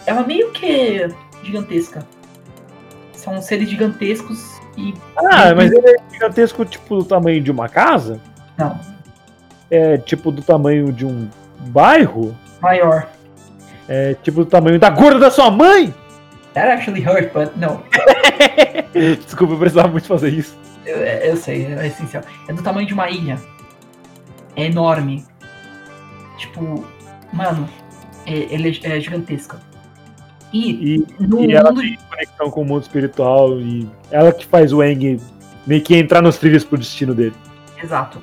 ela meio que gigantesca. São seres gigantescos e Ah, mas ele é gigantesco, tipo, do tamanho de uma casa? não, É tipo do tamanho de um bairro? maior. É tipo do tamanho da gorda da sua mãe? That actually hurt, but no. <laughs> Desculpa, eu precisava muito fazer isso. Eu, eu sei, é essencial. É do tamanho de uma ilha. É enorme. Tipo, mano, é, ele é, é gigantesca. E E, no e ela mundo tem conexão com o mundo espiritual e ela que faz o Eng meio que entrar nos trilhos pro destino dele. Exato.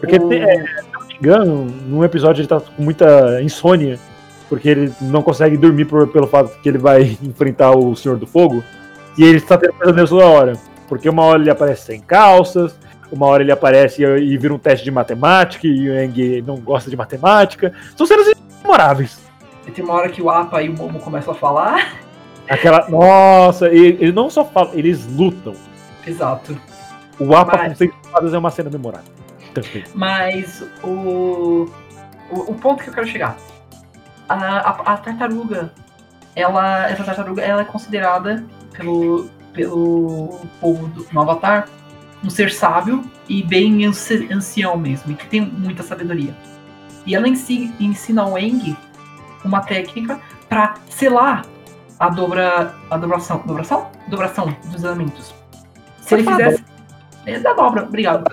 Porque, O- tem- é, se eu não me engano, num episódio ele tá com muita insônia, porque ele não consegue dormir por- pelo fato que ele vai <laughs> enfrentar o Senhor do Fogo, e ele está tendo pesadelos toda hora. Porque uma hora ele aparece sem calças, uma hora ele aparece e, e vira um teste de matemática, e o Eng não gosta de matemática. São cenas memoráveis. E tem uma hora que o Apa e o Momo começam a falar. Aquela. Nossa, ele, ele não só fala, eles lutam. Exato. O Apa Mas- com seis espadas é uma cena memorável. Também. Mas o, o, o ponto que eu quero chegar. A, a, a tartaruga, ela, essa tartaruga, ela é considerada pelo, pelo povo do, no Avatar um ser sábio e bem anci- ancião mesmo, e que tem muita sabedoria. E ela ensi- ensina ao Eng uma técnica para selar a dobra a dobração, dobração, dobração dos elementos. Se ele fizesse é da dobra, obrigado.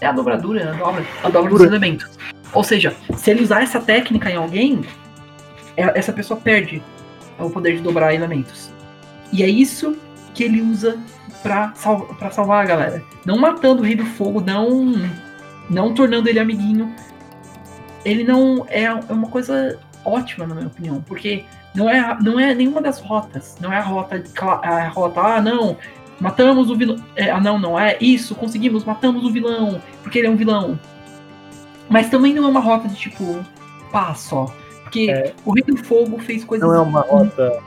É a dobradura, a dobra, a dobra dos elementos. Ou seja, se ele usar essa técnica em alguém, é- essa pessoa perde o poder de dobrar elementos. E é isso que ele usa pra, sal pra salvar a galera. Não matando o Rei do Fogo, não, não tornando ele amiguinho. Ele não é, é uma coisa ótima, na minha opinião, porque não é, não é nenhuma das rotas. Não é a rota, a rota, ah, não, matamos o vilão. É, ah, não, não é isso, conseguimos, matamos o vilão, porque ele é um vilão. Mas também não é uma rota de tipo, pá só. Porque o Rei do Fogo fez coisas. Não é uma rota.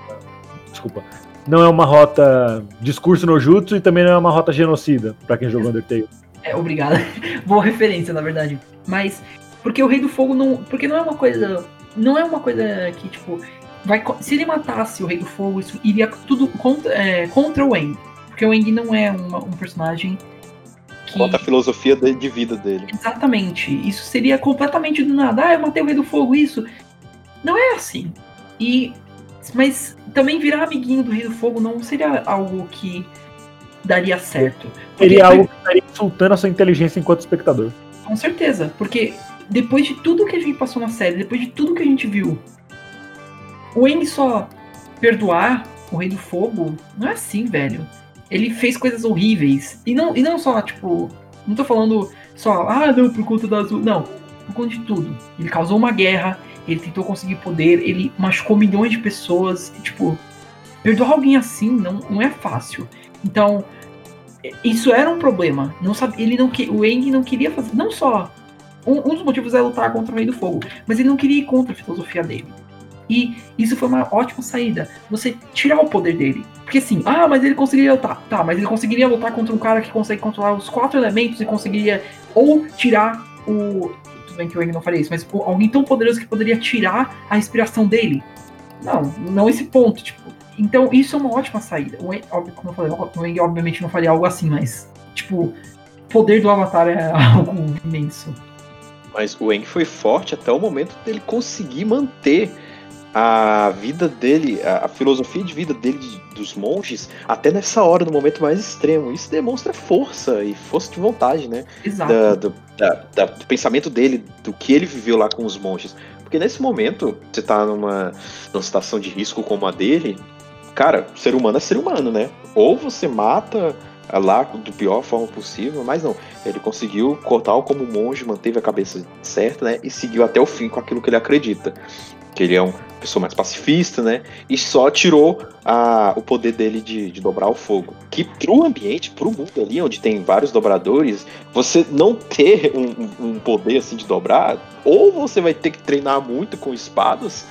Desculpa. Não é uma rota discurso no jutsu e também não é uma rota genocida, pra quem jogou Undertale. É, obrigado. <laughs> Boa referência, na verdade. Mas, porque o Rei do Fogo não. Porque não é uma coisa. Não é uma coisa que, tipo. Vai, se ele matasse o Rei do Fogo, isso iria tudo contra, é, contra o Eng. Porque o Eng não é uma- um personagem que. Conta a filosofia de, de vida dele. Exatamente. Isso seria completamente do nada. Ah, eu matei o Rei do Fogo, isso. Não é assim. E. Mas também virar amiguinho do Rei do Fogo não seria algo que daria certo. Seria algo que estaria insultando a sua inteligência enquanto espectador. Com certeza, porque depois de tudo que a gente passou na série, depois de tudo que a gente viu, o Eng só perdoar o Rei do Fogo não é assim, velho. Ele fez coisas horríveis. E não, e não só, tipo, não tô falando só, ah, não, por conta da azul. Não, por conta de tudo. Ele causou uma guerra, ele tentou conseguir poder, ele machucou milhões de pessoas. E, tipo, perdoar alguém assim não, não é fácil. Então, isso era um problema. Não sabe, ele não que, o Eng não queria fazer, não só um, um dos motivos é lutar contra o Rei do Fogo, mas ele não queria ir contra a filosofia dele. E isso foi uma ótima saída. Você tirar o poder dele. Porque assim, ah, mas ele conseguiria lutar. Tá, mas ele conseguiria lutar contra um cara que consegue controlar os quatro elementos e conseguiria ou tirar o. Bem que o Eng não faria isso, mas o- alguém tão poderoso que poderia tirar a inspiração dele. Não, não esse ponto, tipo. Então, isso é uma ótima saída. O óbvio, como eu falei, o Eng obviamente não faria algo assim, mas, tipo, o poder do Avatar é <laughs> algo imenso. Mas o Eng foi forte até o momento dele conseguir manter a vida dele, a, filosofia de vida dele, de- dos monges, até nessa hora, no momento mais extremo. Isso demonstra força e força de vontade, né? Exato. Da- do, da- da- do pensamento dele, do que ele viveu lá com os monges. Porque nesse momento, você tá numa, numa situação de risco como a dele, cara, ser humano é ser humano, né? Ou você mata lá do pior forma possível, mas não. Ele conseguiu cortar como monge, manteve a cabeça certa, né? E seguiu até o fim com aquilo que ele acredita. Que ele é uma pessoa mais pacifista, né? E só tirou a, o poder dele de, de dobrar o fogo. Que pro ambiente, pro mundo ali, onde tem vários dobradores, você não ter um, um- poder assim de dobrar, ou você vai ter que treinar muito com espadas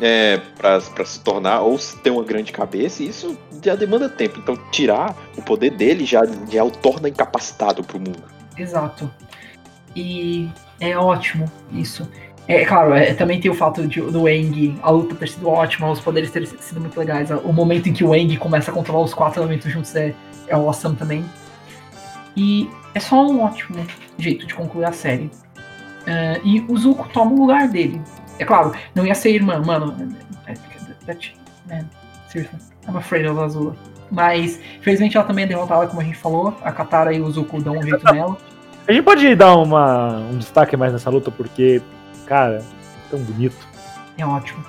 é, para se tornar, ou ter uma grande cabeça, e isso já demanda tempo. Então, tirar o poder dele já, já o torna incapacitado pro mundo. Exato. E é ótimo isso. É claro, é, também tem o fato de, do Eng, a luta ter sido ótima, os poderes terem sido muito legais. O momento em que o Eng começa a controlar os quatro elementos juntos é, é awesome também. E é só um ótimo jeito de concluir a série. É, e o Zuko toma o lugar dele. É claro, não ia ser irmã, mano. é, That, man, seriously, I'm afraid of Azula. Mas, infelizmente, ela também é derrotada, como a gente falou. A Katara e o Zuko dão um jeito nela. A gente pode dar uma, um destaque mais nessa luta, porque, cara, tão bonito. É ótimo.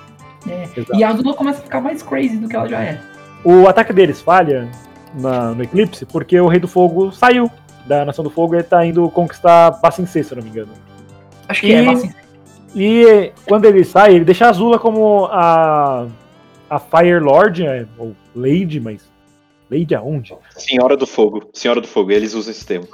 É. E a Azula começa a ficar mais crazy do que ela já é. O ataque deles falha na- no Eclipse porque o Rei do Fogo saiu da Nação do Fogo e ele tá indo conquistar Bassin C, se eu não me engano. Acho que E- é, mas assim, E quando ele sai, ele deixa a Azula como a, a Fire Lord, é, ou Lady, mas. Lady aonde? Senhora do Fogo. Senhora do Fogo, eles usam esse termo.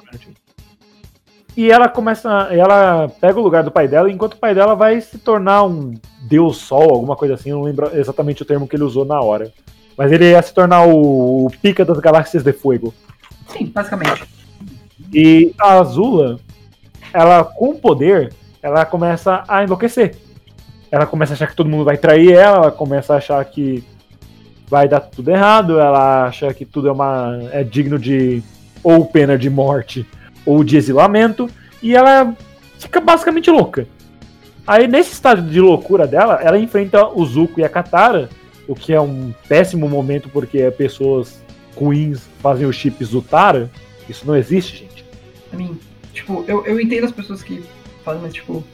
E ela começa. Ela pega o lugar do pai dela, enquanto o pai dela vai se tornar um Deus Sol, alguma coisa assim, eu não lembro exatamente o termo que ele usou na hora. Mas ele ia se tornar o, o pica das galáxias de fogo. sim, basicamente. E a Azula, ela com o poder, ela começa a enlouquecer. Ela começa a achar que todo mundo vai trair ela, ela começa a achar que vai dar tudo errado, ela acha que tudo é uma é digno de ou pena de morte ou de exilamento, e ela fica basicamente louca. Aí nesse estado de loucura dela, ela enfrenta o Zuko e a Katara, o que é um péssimo momento porque pessoas ruins fazem o chip Zutara. Isso não existe, gente. Pra mim, tipo, eu, eu entendo as pessoas que falam, mas, tipo,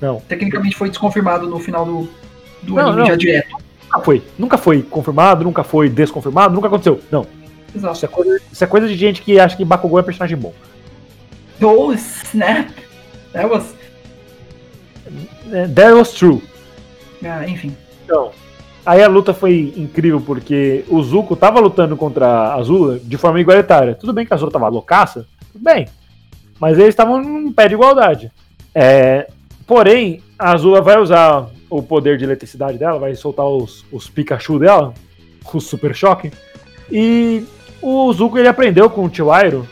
Não. tecnicamente foi desconfirmado no final do, do Não, anime não. já direto. Nunca foi. Nunca foi confirmado, nunca foi desconfirmado, nunca aconteceu. Não. Isso Exato. é coisa, isso é coisa de gente que acha que Bakugou é personagem bom. Oh, snap! That was. É, That was true. Ah, enfim. Então, aí a luta foi incrível porque o Zuko tava lutando contra a Azula de forma igualitária. Tudo bem que a Azula tava loucaça, tudo bem. Mas eles estavam num pé de igualdade. É, porém, a Azula vai usar o poder de eletricidade dela, vai soltar os, os Pikachu dela, o Super Choque, E o Zuko ele aprendeu com o Chiwairo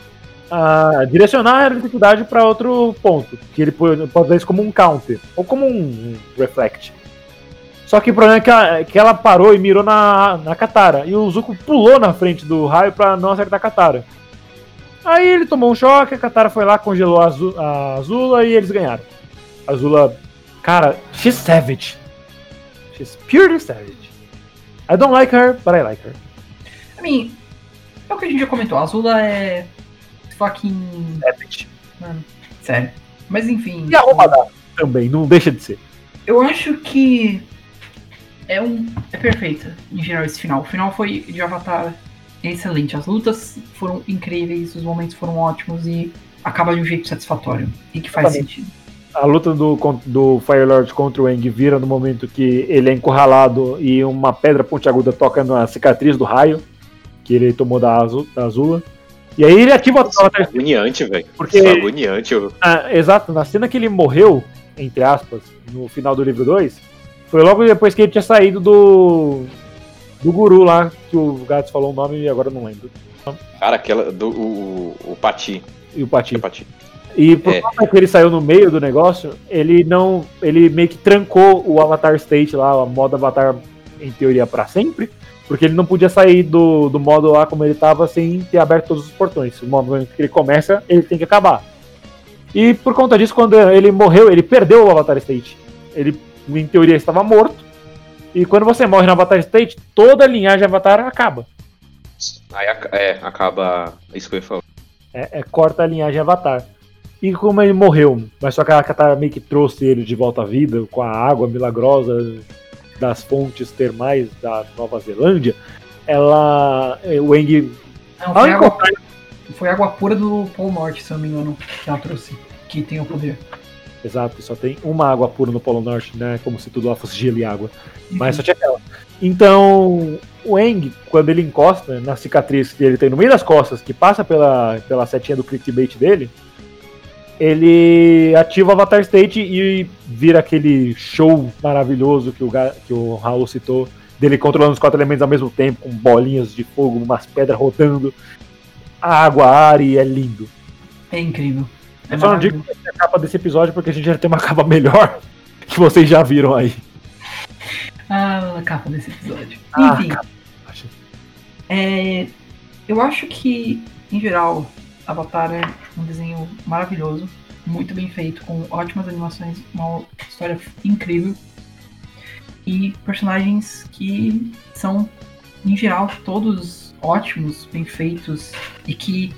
direcionar a dificuldade para outro ponto, que ele pode usar isso como um counter ou como um reflect. Só que o problema é que, a- que ela parou e mirou na, na Katara. E o Zuko pulou na frente do raio pra não acertar a Katara. Aí ele tomou um choque, a Katara foi lá, congelou a, Azu- a Azula e eles ganharam. A Azula, cara, she's savage. She's purely savage. I don't like her, but I like her. I mean, é o que a gente já comentou. A Azula é. Fucking. Savage. Mano, sério. Mas enfim. E a roubada também, não deixa de ser. Eu acho que é um é perfeita em geral esse final. O final foi de Avatar excelente. As lutas foram incríveis, os momentos foram ótimos e acaba de um jeito satisfatório e que faz Exatamente. sentido. A luta do, do Fire Lord contra o Aang vira no momento que ele é encurralado e uma pedra pontiaguda toca na cicatriz do raio que ele tomou da Azula. E aí ele ativa Isso é Avatar agoniante, velho. Porque- é agoniante. eu- Ah, exato, na cena que ele morreu, entre aspas, no final do livro 2, foi logo depois que ele tinha saído do. do guru lá, que o Gats falou o nome e agora não lembro. Cara, aquela do o, o, Pati. E o Pati. É Pati. E por É. conta que ele saiu no meio do negócio, ele não. Ele meio que trancou o Avatar State lá, a modo Avatar, em teoria, pra sempre. Porque ele não podia sair do, do modo lá como ele tava sem ter aberto todos os portões. O momento que ele começa, ele tem que acabar. E por conta disso, quando ele morreu, ele perdeu o Avatar State. Ele, em teoria, estava morto. E quando você morre no Avatar State, toda a linhagem Avatar acaba. Aí é, acaba. Isso que eu ia falar. É, é, corta a linhagem Avatar. E como ele morreu, mas só que a Katara meio que trouxe ele de volta à vida com a água milagrosa das fontes termais da Nova Zelândia, ela. eh, O Eng. Não, A foi, água, foi água pura do Polo Norte, se eu não me engano, que ela trouxe, que tem o poder. Exato, só tem uma água pura no Polo Norte, né? Como se tudo lá fosse gelo e água. Mas só tinha aquela. Então, o Eng, quando ele encosta na cicatriz que ele tem no meio das costas, que passa pela, pela setinha do clickbait dele, ele ativa o Avatar State e vira aquele show maravilhoso que o, que o Raul citou, dele controlando os quatro elementos ao mesmo tempo, com bolinhas de fogo, umas pedras rodando, a água, ar, e é lindo. É incrível. É Eu só não digo que é a capa desse episódio porque a gente já tem uma capa melhor <laughs> que vocês já viram aí. Ah, a capa desse episódio. Ah, Enfim, é, eu acho que, em geral, Avatar é um desenho maravilhoso, muito bem feito, com ótimas animações, uma história incrível e personagens que são, em geral, todos ótimos, bem feitos e que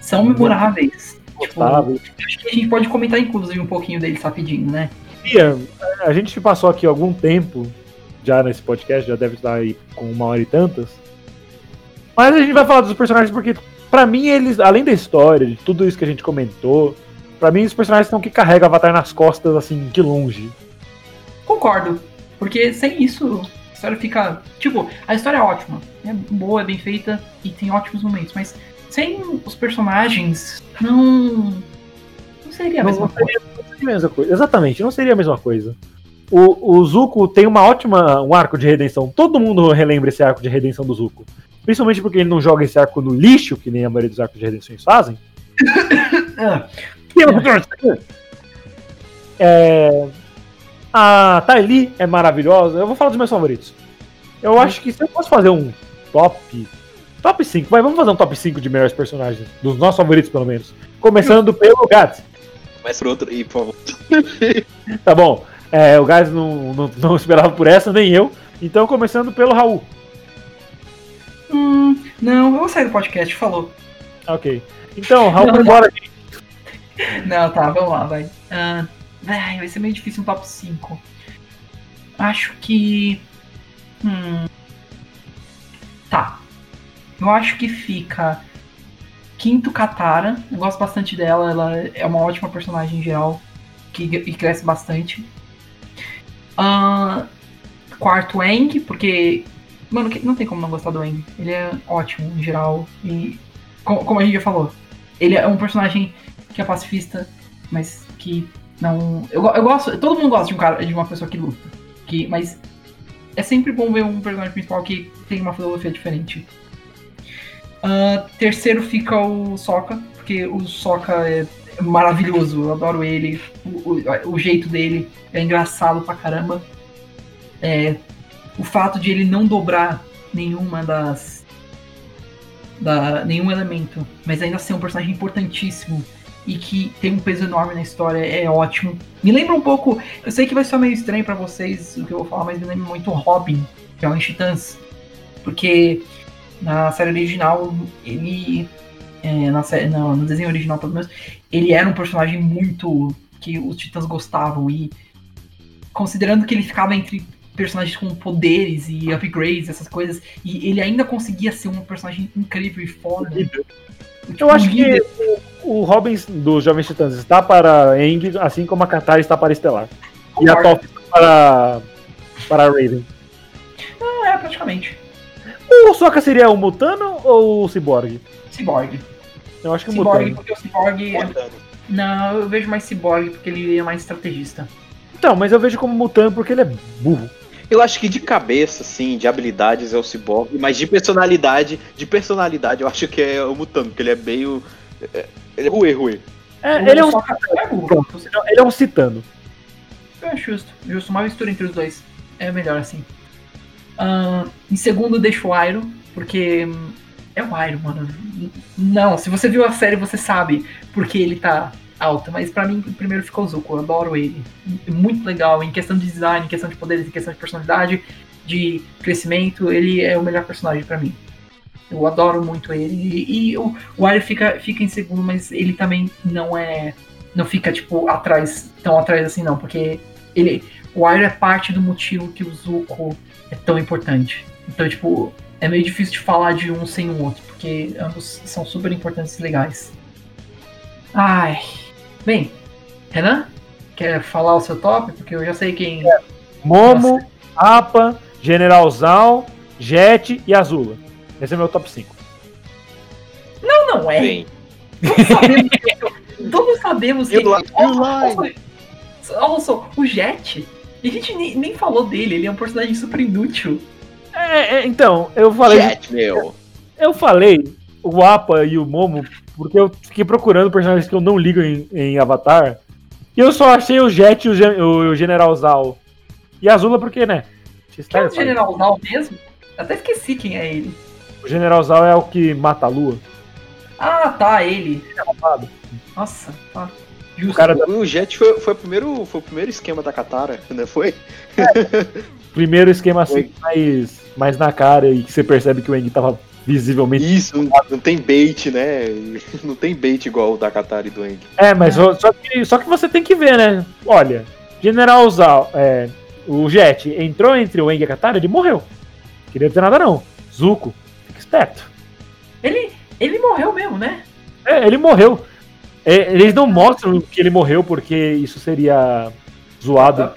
são memoráveis. Tipo, acho que a gente pode comentar, inclusive, um pouquinho deles rapidinho, né? Bia, a gente passou aqui algum tempo já nesse podcast, já deve estar aí com uma hora e tantas. Mas a gente vai falar dos personagens porque, pra mim, eles, além da história, de tudo isso que a gente comentou, pra mim os personagens são que carregam Avatar nas costas, assim, de longe. Concordo. Porque sem isso, a história fica. Tipo, a história é ótima. É boa, é bem feita e tem ótimos momentos. Mas sem os personagens, não. Não seria a mesma não coisa. não seria a mesma coisa. Exatamente, não seria a mesma coisa. O, o Zuko tem uma ótima, um arco de redenção. Todo mundo relembra esse arco de redenção do Zuko. Principalmente porque ele não joga esse arco no lixo, que nem a maioria dos arcos de redenções fazem. <coughs> Ah, É, a Tylee é maravilhosa. Eu vou falar dos meus favoritos. Eu acho que se eu fosse fazer um top. Top 5, vai, vamos fazer um top 5 de melhores personagens. Dos nossos favoritos, pelo menos. Começando pelo Gats. Começa por outro. E, por favor. <laughs> Tá bom. É, o Gats não, não, não esperava por essa, nem eu. Então, começando pelo Raul. Hum, não, eu vou sair do podcast, falou. Ok. Então, Raul não. embora. Não, tá, vamos lá, vai. Ah, ai, vai ser meio difícil um top 5. Acho que. Hum. Tá. Eu acho que fica. Quinto Katara. Eu gosto bastante dela. Ela é uma ótima personagem em geral. Que, e cresce bastante. Ah, quarto Eng, porque. Mano, não tem como não gostar do Eng. Ele é ótimo em geral. E. co- Como a gente já falou. Ele é um personagem que é pacifista, mas que não. Eu, eu gosto. Todo mundo gosta de um cara, de uma pessoa que luta. Que, mas é sempre bom ver um personagem principal que tem uma filosofia diferente. Ah, terceiro fica o Sokka, porque o Sokka é maravilhoso, eu adoro ele, o, o- o jeito dele é engraçado pra caramba. É, o fato de ele não dobrar nenhuma das. Da, nenhum elemento, mas ainda ser um personagem importantíssimo e que tem um peso enorme na história é ótimo. Me lembra um pouco, eu sei que vai ser meio estranho pra vocês o que eu vou falar, mas me lembra muito Robin, que é o Titãs, porque na série original ele é, na sé- no, no desenho original pelo menos ele era um personagem muito que os Titãs gostavam e considerando que ele ficava entre personagens com poderes e upgrades, essas coisas, e ele ainda conseguia ser um personagem incrível e foda. Tipo, Eu acho que líder. o Robin dos Jovens Titãs está para Eng, assim como a Katara está para Estelar. E a. Toph está para, para Raven. É, praticamente. O Sokka seria o Mutano ou o Cyborg? Cyborg. Eu acho que o Cyborg, Mutano. porque o Cyborg. é- Mutano. Não, eu vejo mais Cyborg porque ele é mais estrategista. Então, mas eu vejo como Mutano porque ele é burro. Eu acho que de cabeça, assim, de habilidades é o Cyborg, mas de personalidade, de personalidade eu acho que é o Mutano, porque ele é meio. é- Ele é ruê, ruê. É, ele, é um, é. Pronto. ele é um Citano. É justo. Justo. Uma mistura entre os dois. É melhor assim. Ahn, em segundo, deixo o Iron, porque hum, é o Iron, mano. Não, se você viu a série, você sabe porque ele tá alto. Mas pra mim, primeiro ficou o Zuko. Eu adoro ele. Muito legal em questão de design, em questão de poderes, em questão de personalidade, de crescimento. Ele é o melhor personagem pra mim. Eu adoro muito ele. E, e o, o Iron fica, fica em segundo, mas ele também não é. Não fica, tipo, atrás, tão atrás assim, não. porque ele, o Iroh é parte do motivo que o Zuko é tão importante. Então, tipo, é meio difícil de falar de um sem o outro, porque ambos são super importantes e legais. Ai. Bem, Renan, quer falar o seu top? Porque eu já sei quem. Momo, Apa, Generalzão, Jet e Azula. Esse é meu top 5. Não, não é. Bem. Todos sabemos que. Todos sabemos que. E o Line? E o Line? Olha só, o Jet. A gente nem, nem falou dele, ele é um personagem super inútil. É, é, então, eu falei. Jet, meu. Eu falei o Apa e o Momo porque eu fiquei procurando personagens que eu não ligo em, em Avatar. E eu só achei o Jet e o, Gen- o General Zal. E a Azula porque, né? Que é o General Zal mesmo? Até esqueci quem é ele. O General Zal é o que mata a lua. Ah, tá, ele. Nossa, tá. O Justo. cara da- O Jet foi, foi, o primeiro, foi o primeiro esquema da Katara, <laughs> né? Foi? <laughs> primeiro esquema assim, mais, mais na cara e que você percebe que o Eng tava visivelmente. Isso, não, não tem bait, né? <laughs> Não tem bait igual o da Katara e do Eng. É, mas só, só que, só que você tem que ver, né? Olha, General Zal, é, o Jet entrou entre o Eng e a Katara, ele morreu. Queria dizer nada não. Zuko, fica esperto. Ele, ele morreu mesmo, né? É, ele morreu. É, eles não mostram que ele morreu porque isso seria zoado.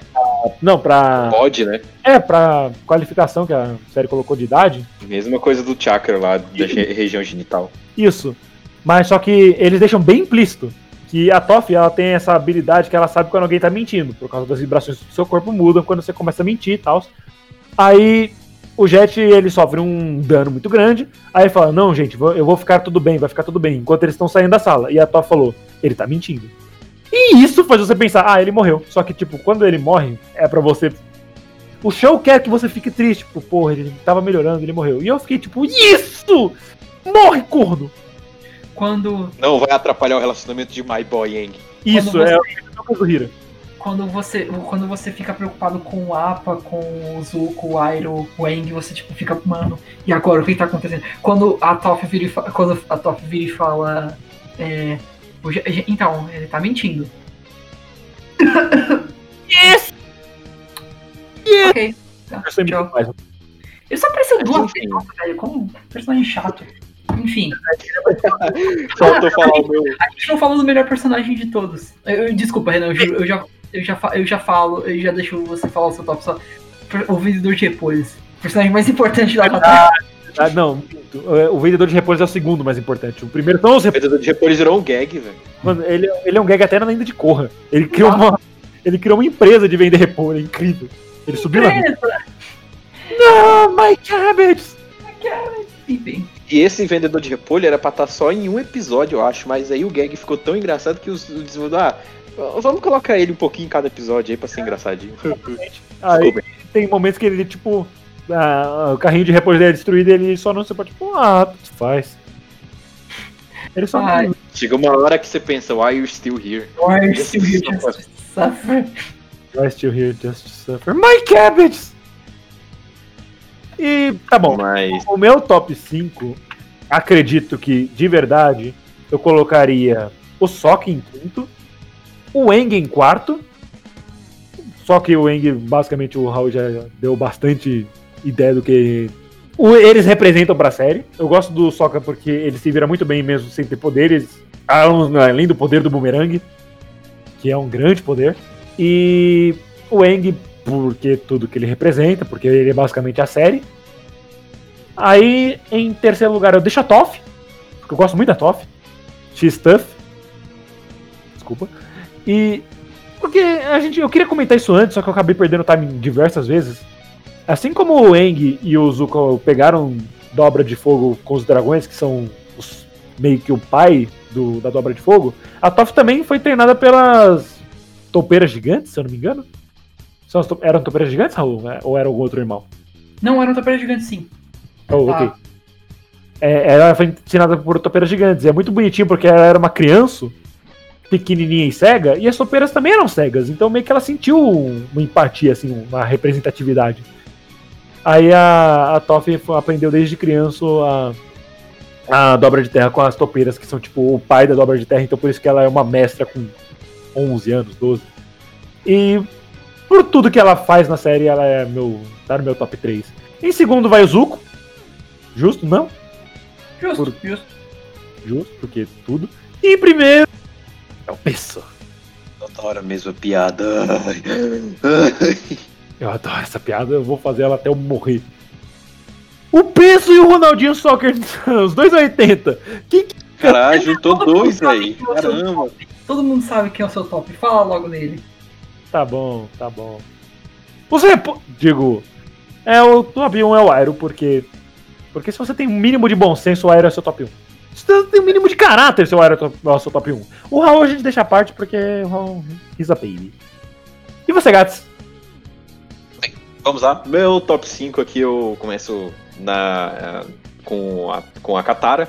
Não, pra. Pode, né? É, pra qualificação que a série colocou de idade. Mesma coisa do chakra lá, da re- região genital. Isso. Mas só que eles deixam bem implícito que a Toff ela tem essa habilidade que ela sabe quando alguém tá mentindo, por causa das vibrações do seu corpo mudam quando você começa a mentir e tal. Aí o Jet ele sofre um dano muito grande. Aí fala: Não, gente, eu vou ficar tudo bem, vai ficar tudo bem. Enquanto eles estão saindo da sala. E a Toff falou: Ele tá mentindo. E isso faz você pensar: Ah, ele morreu. Só que, tipo, quando ele morre, é pra você. O show quer que você fique triste. Tipo, porra, ele tava melhorando, ele morreu. E eu fiquei tipo: Isso! Morre, corno! Quando, Não vai atrapalhar o relacionamento de My Boy Eng. Isso, é você- coisa do Hira. quando, você, quando você fica preocupado com o Apa, com o Zuko, o Iroh, o Aang, você tipo fica, mano, e agora o que tá acontecendo? Quando a Toph vira e, fa- quando a Toph vira e fala. É, o então, ele tá mentindo. Yes! Yes! Ok. Tá, Eu tchau. Ele só apareceu duas Enfim. vezes, nossa, velho, como um personagem chato. Enfim, <laughs> Faltou falar o meu. a gente não falou do melhor personagem de todos. Eu, eu- desculpa, Renan, eu, juro, eu, já, eu, já, eu já falo, eu já deixo você falar o seu top só. O vendedor de repolhos. O personagem mais importante da batalha. Ah, não. É, o vendedor de repolhos é o segundo mais importante. O primeiro são os O vendedor de repolho virou um gag, velho. Mano, ele, ele é um gag até na lenda de Corra. Ele criou, uma, ele criou uma empresa de vender repolho, é incrível. Ele subiu na vida. Beleza. Não, my cabbage! Enfim. E esse vendedor de repolho era pra estar só em um episódio, eu acho. Mas aí o gag ficou tão engraçado que os, os desenvolvedores. Ah, vamos colocar ele um pouquinho em cada episódio aí pra ser engraçadinho. Aí tem momentos que ele, tipo, ah, o carrinho de repolho dele é destruído ele só não se pode, tipo, ah, tudo faz. Ele só Ai. não. Chega uma hora que você pensa, why you still here? Why are you still here just to suffer? I still here just to suffer. My cabbages! E tá bom. Mas. O meu top 5, acredito que, de verdade, eu colocaria o Sok em quinto, o Eng em quarto. Só que o Eng, basicamente, o Raul já deu bastante ideia do que eles representam pra série. Eu gosto do Sokka porque ele se vira muito bem mesmo sem ter poderes, além do poder do boomerang, que é um grande poder. E o Eng, porque tudo que ele representa, porque ele é basicamente a série. Aí, em terceiro lugar, eu deixo a Toff, porque eu gosto muito da Toff. X-Stuff. Desculpa. E. Porque a gente, eu queria comentar isso antes, só que eu acabei perdendo o timing diversas vezes. Assim como o Eng e o Zuko pegaram dobra de fogo com os dragões, que são os- meio que o pai do- da dobra de fogo, a Toph também foi treinada pelas topeiras gigantes, se eu não me engano. São to- eram topeiras gigantes, Raul? É, Ou era algum outro irmão? Não, era um tapete gigante sim. Oh, Ah. ok. É, ela foi ensinada por topeiras gigantes. E é muito bonitinho porque ela era uma criança, pequenininha e cega, e as topeiras também eram cegas. Então meio que ela sentiu uma empatia, assim, uma representatividade. Aí a, a Toff aprendeu desde criança a, a dobra de terra com as topeiras, que são tipo o pai da dobra de terra, então por isso que ela é uma mestra com 11 anos, 12. E por tudo que ela faz na série, ela é meu. tá no meu top 3. Em segundo vai o Zuko. Justo? Não? Justo, Por- justo. Justo, porque tudo. E em primeiro é o Peso. Toda hora mesmo a piada. Ai, ai. Eu adoro essa piada, eu vou fazer ela até eu morrer. O Peso e o Ronaldinho Soccer, <laughs> os dois 80. Quem que Caralho, juntou dois aí. é seu Caramba. Todo mundo sabe quem é o seu top. Fala logo dele. Tá bom, tá bom. Repo... Digo, é o top 1 é o Aero, porque. Porque se você tem um mínimo de bom senso, o Aero é seu top 1. Se você tem um mínimo de caráter, seu Aero é top- é o seu top 1. O Raul a gente deixa à parte porque o Raul is a baby. E você, Gats? Vamos lá. Meu top 5 aqui eu começo na, eh, com, a, com a Katara,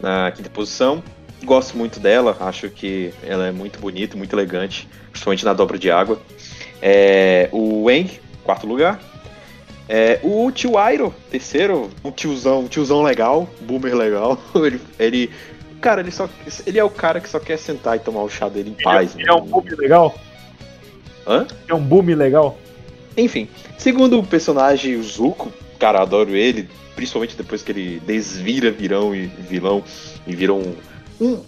na quinta posição. Gosto muito dela, acho que ela é muito bonita, muito elegante, principalmente na dobra de água. É, o Wang, quarto lugar. É, o tio Airo, terceiro, um tiozão, um tiozão legal, boomer legal. <laughs> Ele, ele- cara, ele só, ele é o cara que só quer sentar e tomar o chá dele em paz. Ele é um mano. boom legal? Hã? É um boom legal? Enfim, segundo o personagem Zuko, cara, adoro ele, principalmente depois que ele desvira virão e vilão e vira um, um-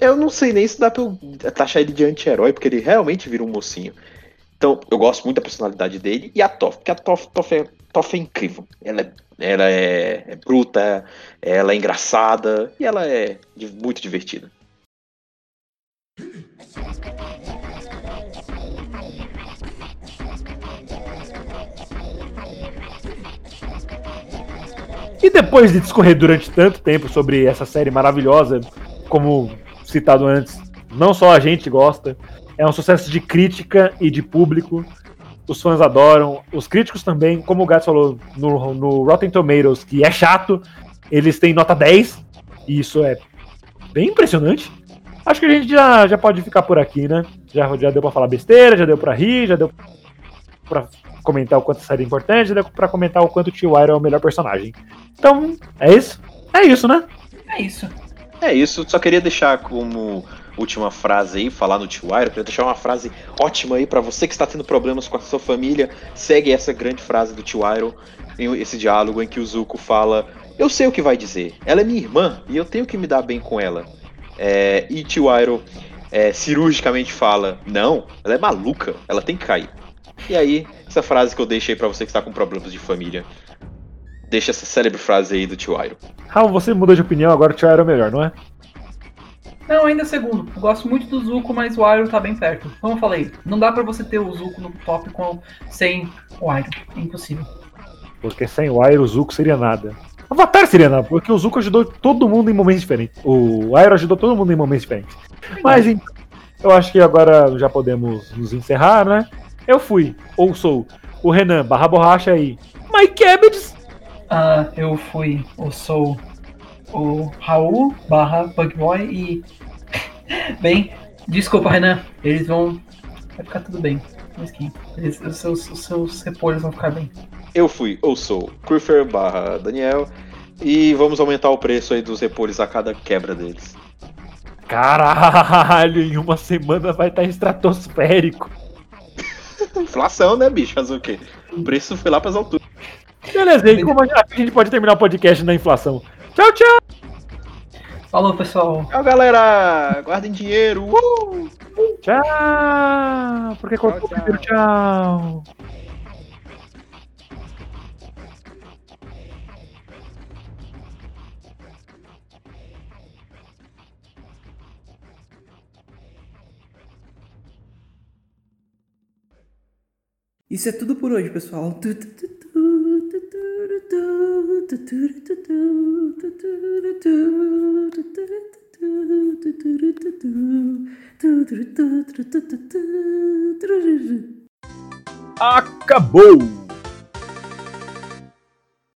Eu não sei nem se dá pra eu taxar ele de anti-herói, porque ele realmente vira um mocinho. Então, eu gosto muito da personalidade dele e a Toph, porque a Toph, Toph, é, Toph é incrível. Ela é, ela é, é bruta, ela é engraçada e ela é muito divertida. E depois de discorrer durante tanto tempo sobre essa série maravilhosa, como citado antes, não só a gente gosta, é um sucesso de crítica e de público. Os fãs adoram, os críticos também, como o Gats falou no, no Rotten Tomatoes, que é chato, eles têm nota 10, e isso é bem impressionante. Acho que a gente já, já pode ficar por aqui, né? Já, já deu pra falar besteira, já deu pra rir, já deu pra comentar o quanto a série é importante, deu pra comentar o quanto o Tio Iron é o melhor personagem. Então, é isso? É isso, né? É isso. É isso, só queria deixar como última frase aí, falar no Tio Iron, queria deixar uma frase ótima aí pra você que está tendo problemas com a sua família, segue essa grande frase do Tio Iron, esse diálogo em que o Zuko fala, eu sei o que vai dizer, ela é minha irmã e eu tenho que me dar bem com ela. É, e Tio Iron é, cirurgicamente fala, não, ela é maluca, ela tem que cair. E aí, essa frase que eu deixei pra você que está com problemas de família, deixa essa célebre frase aí do Tio Iron. Raul, você mudou de opinião, agora o Tio Iron é melhor, não é? Não, ainda é segundo. Eu gosto muito do Zuko, mas o Iroh tá bem perto. Como eu falei, não dá pra você ter o Zuko no top com, sem o Iroh. É impossível. Porque sem o Iron, o Zuko seria nada. Avatar seria não, porque o Zuko ajudou todo mundo em momentos diferentes. O Aero ajudou todo mundo em momentos diferentes. Mas então, eu acho que agora já podemos nos encerrar, né? Eu fui, ou sou, o Renan barra borracha aí. My Cabbages! Ah, eu fui, eu sou o Raul barra Bugboy e. <laughs> Bem, desculpa, Renan. Eles vão. Vai ficar tudo bem. Mas que eles, os, seus, os seus repolhos vão ficar bem. Eu fui, ou sou, Curfer barra Daniel. E vamos aumentar o preço aí dos repolhos a cada quebra deles. Caralho, em uma semana vai estar estratosférico. Inflação, né, bicho? Fazer o quê? O preço foi lá pras alturas. Beleza, e como a gente pode terminar o podcast na inflação? Tchau, tchau! Falou, pessoal. Tchau, galera! Guardem dinheiro! Uh! Tchau! Porque cortou Tchau, primeiro, tchau! Isso é tudo por hoje, pessoal. Acabou!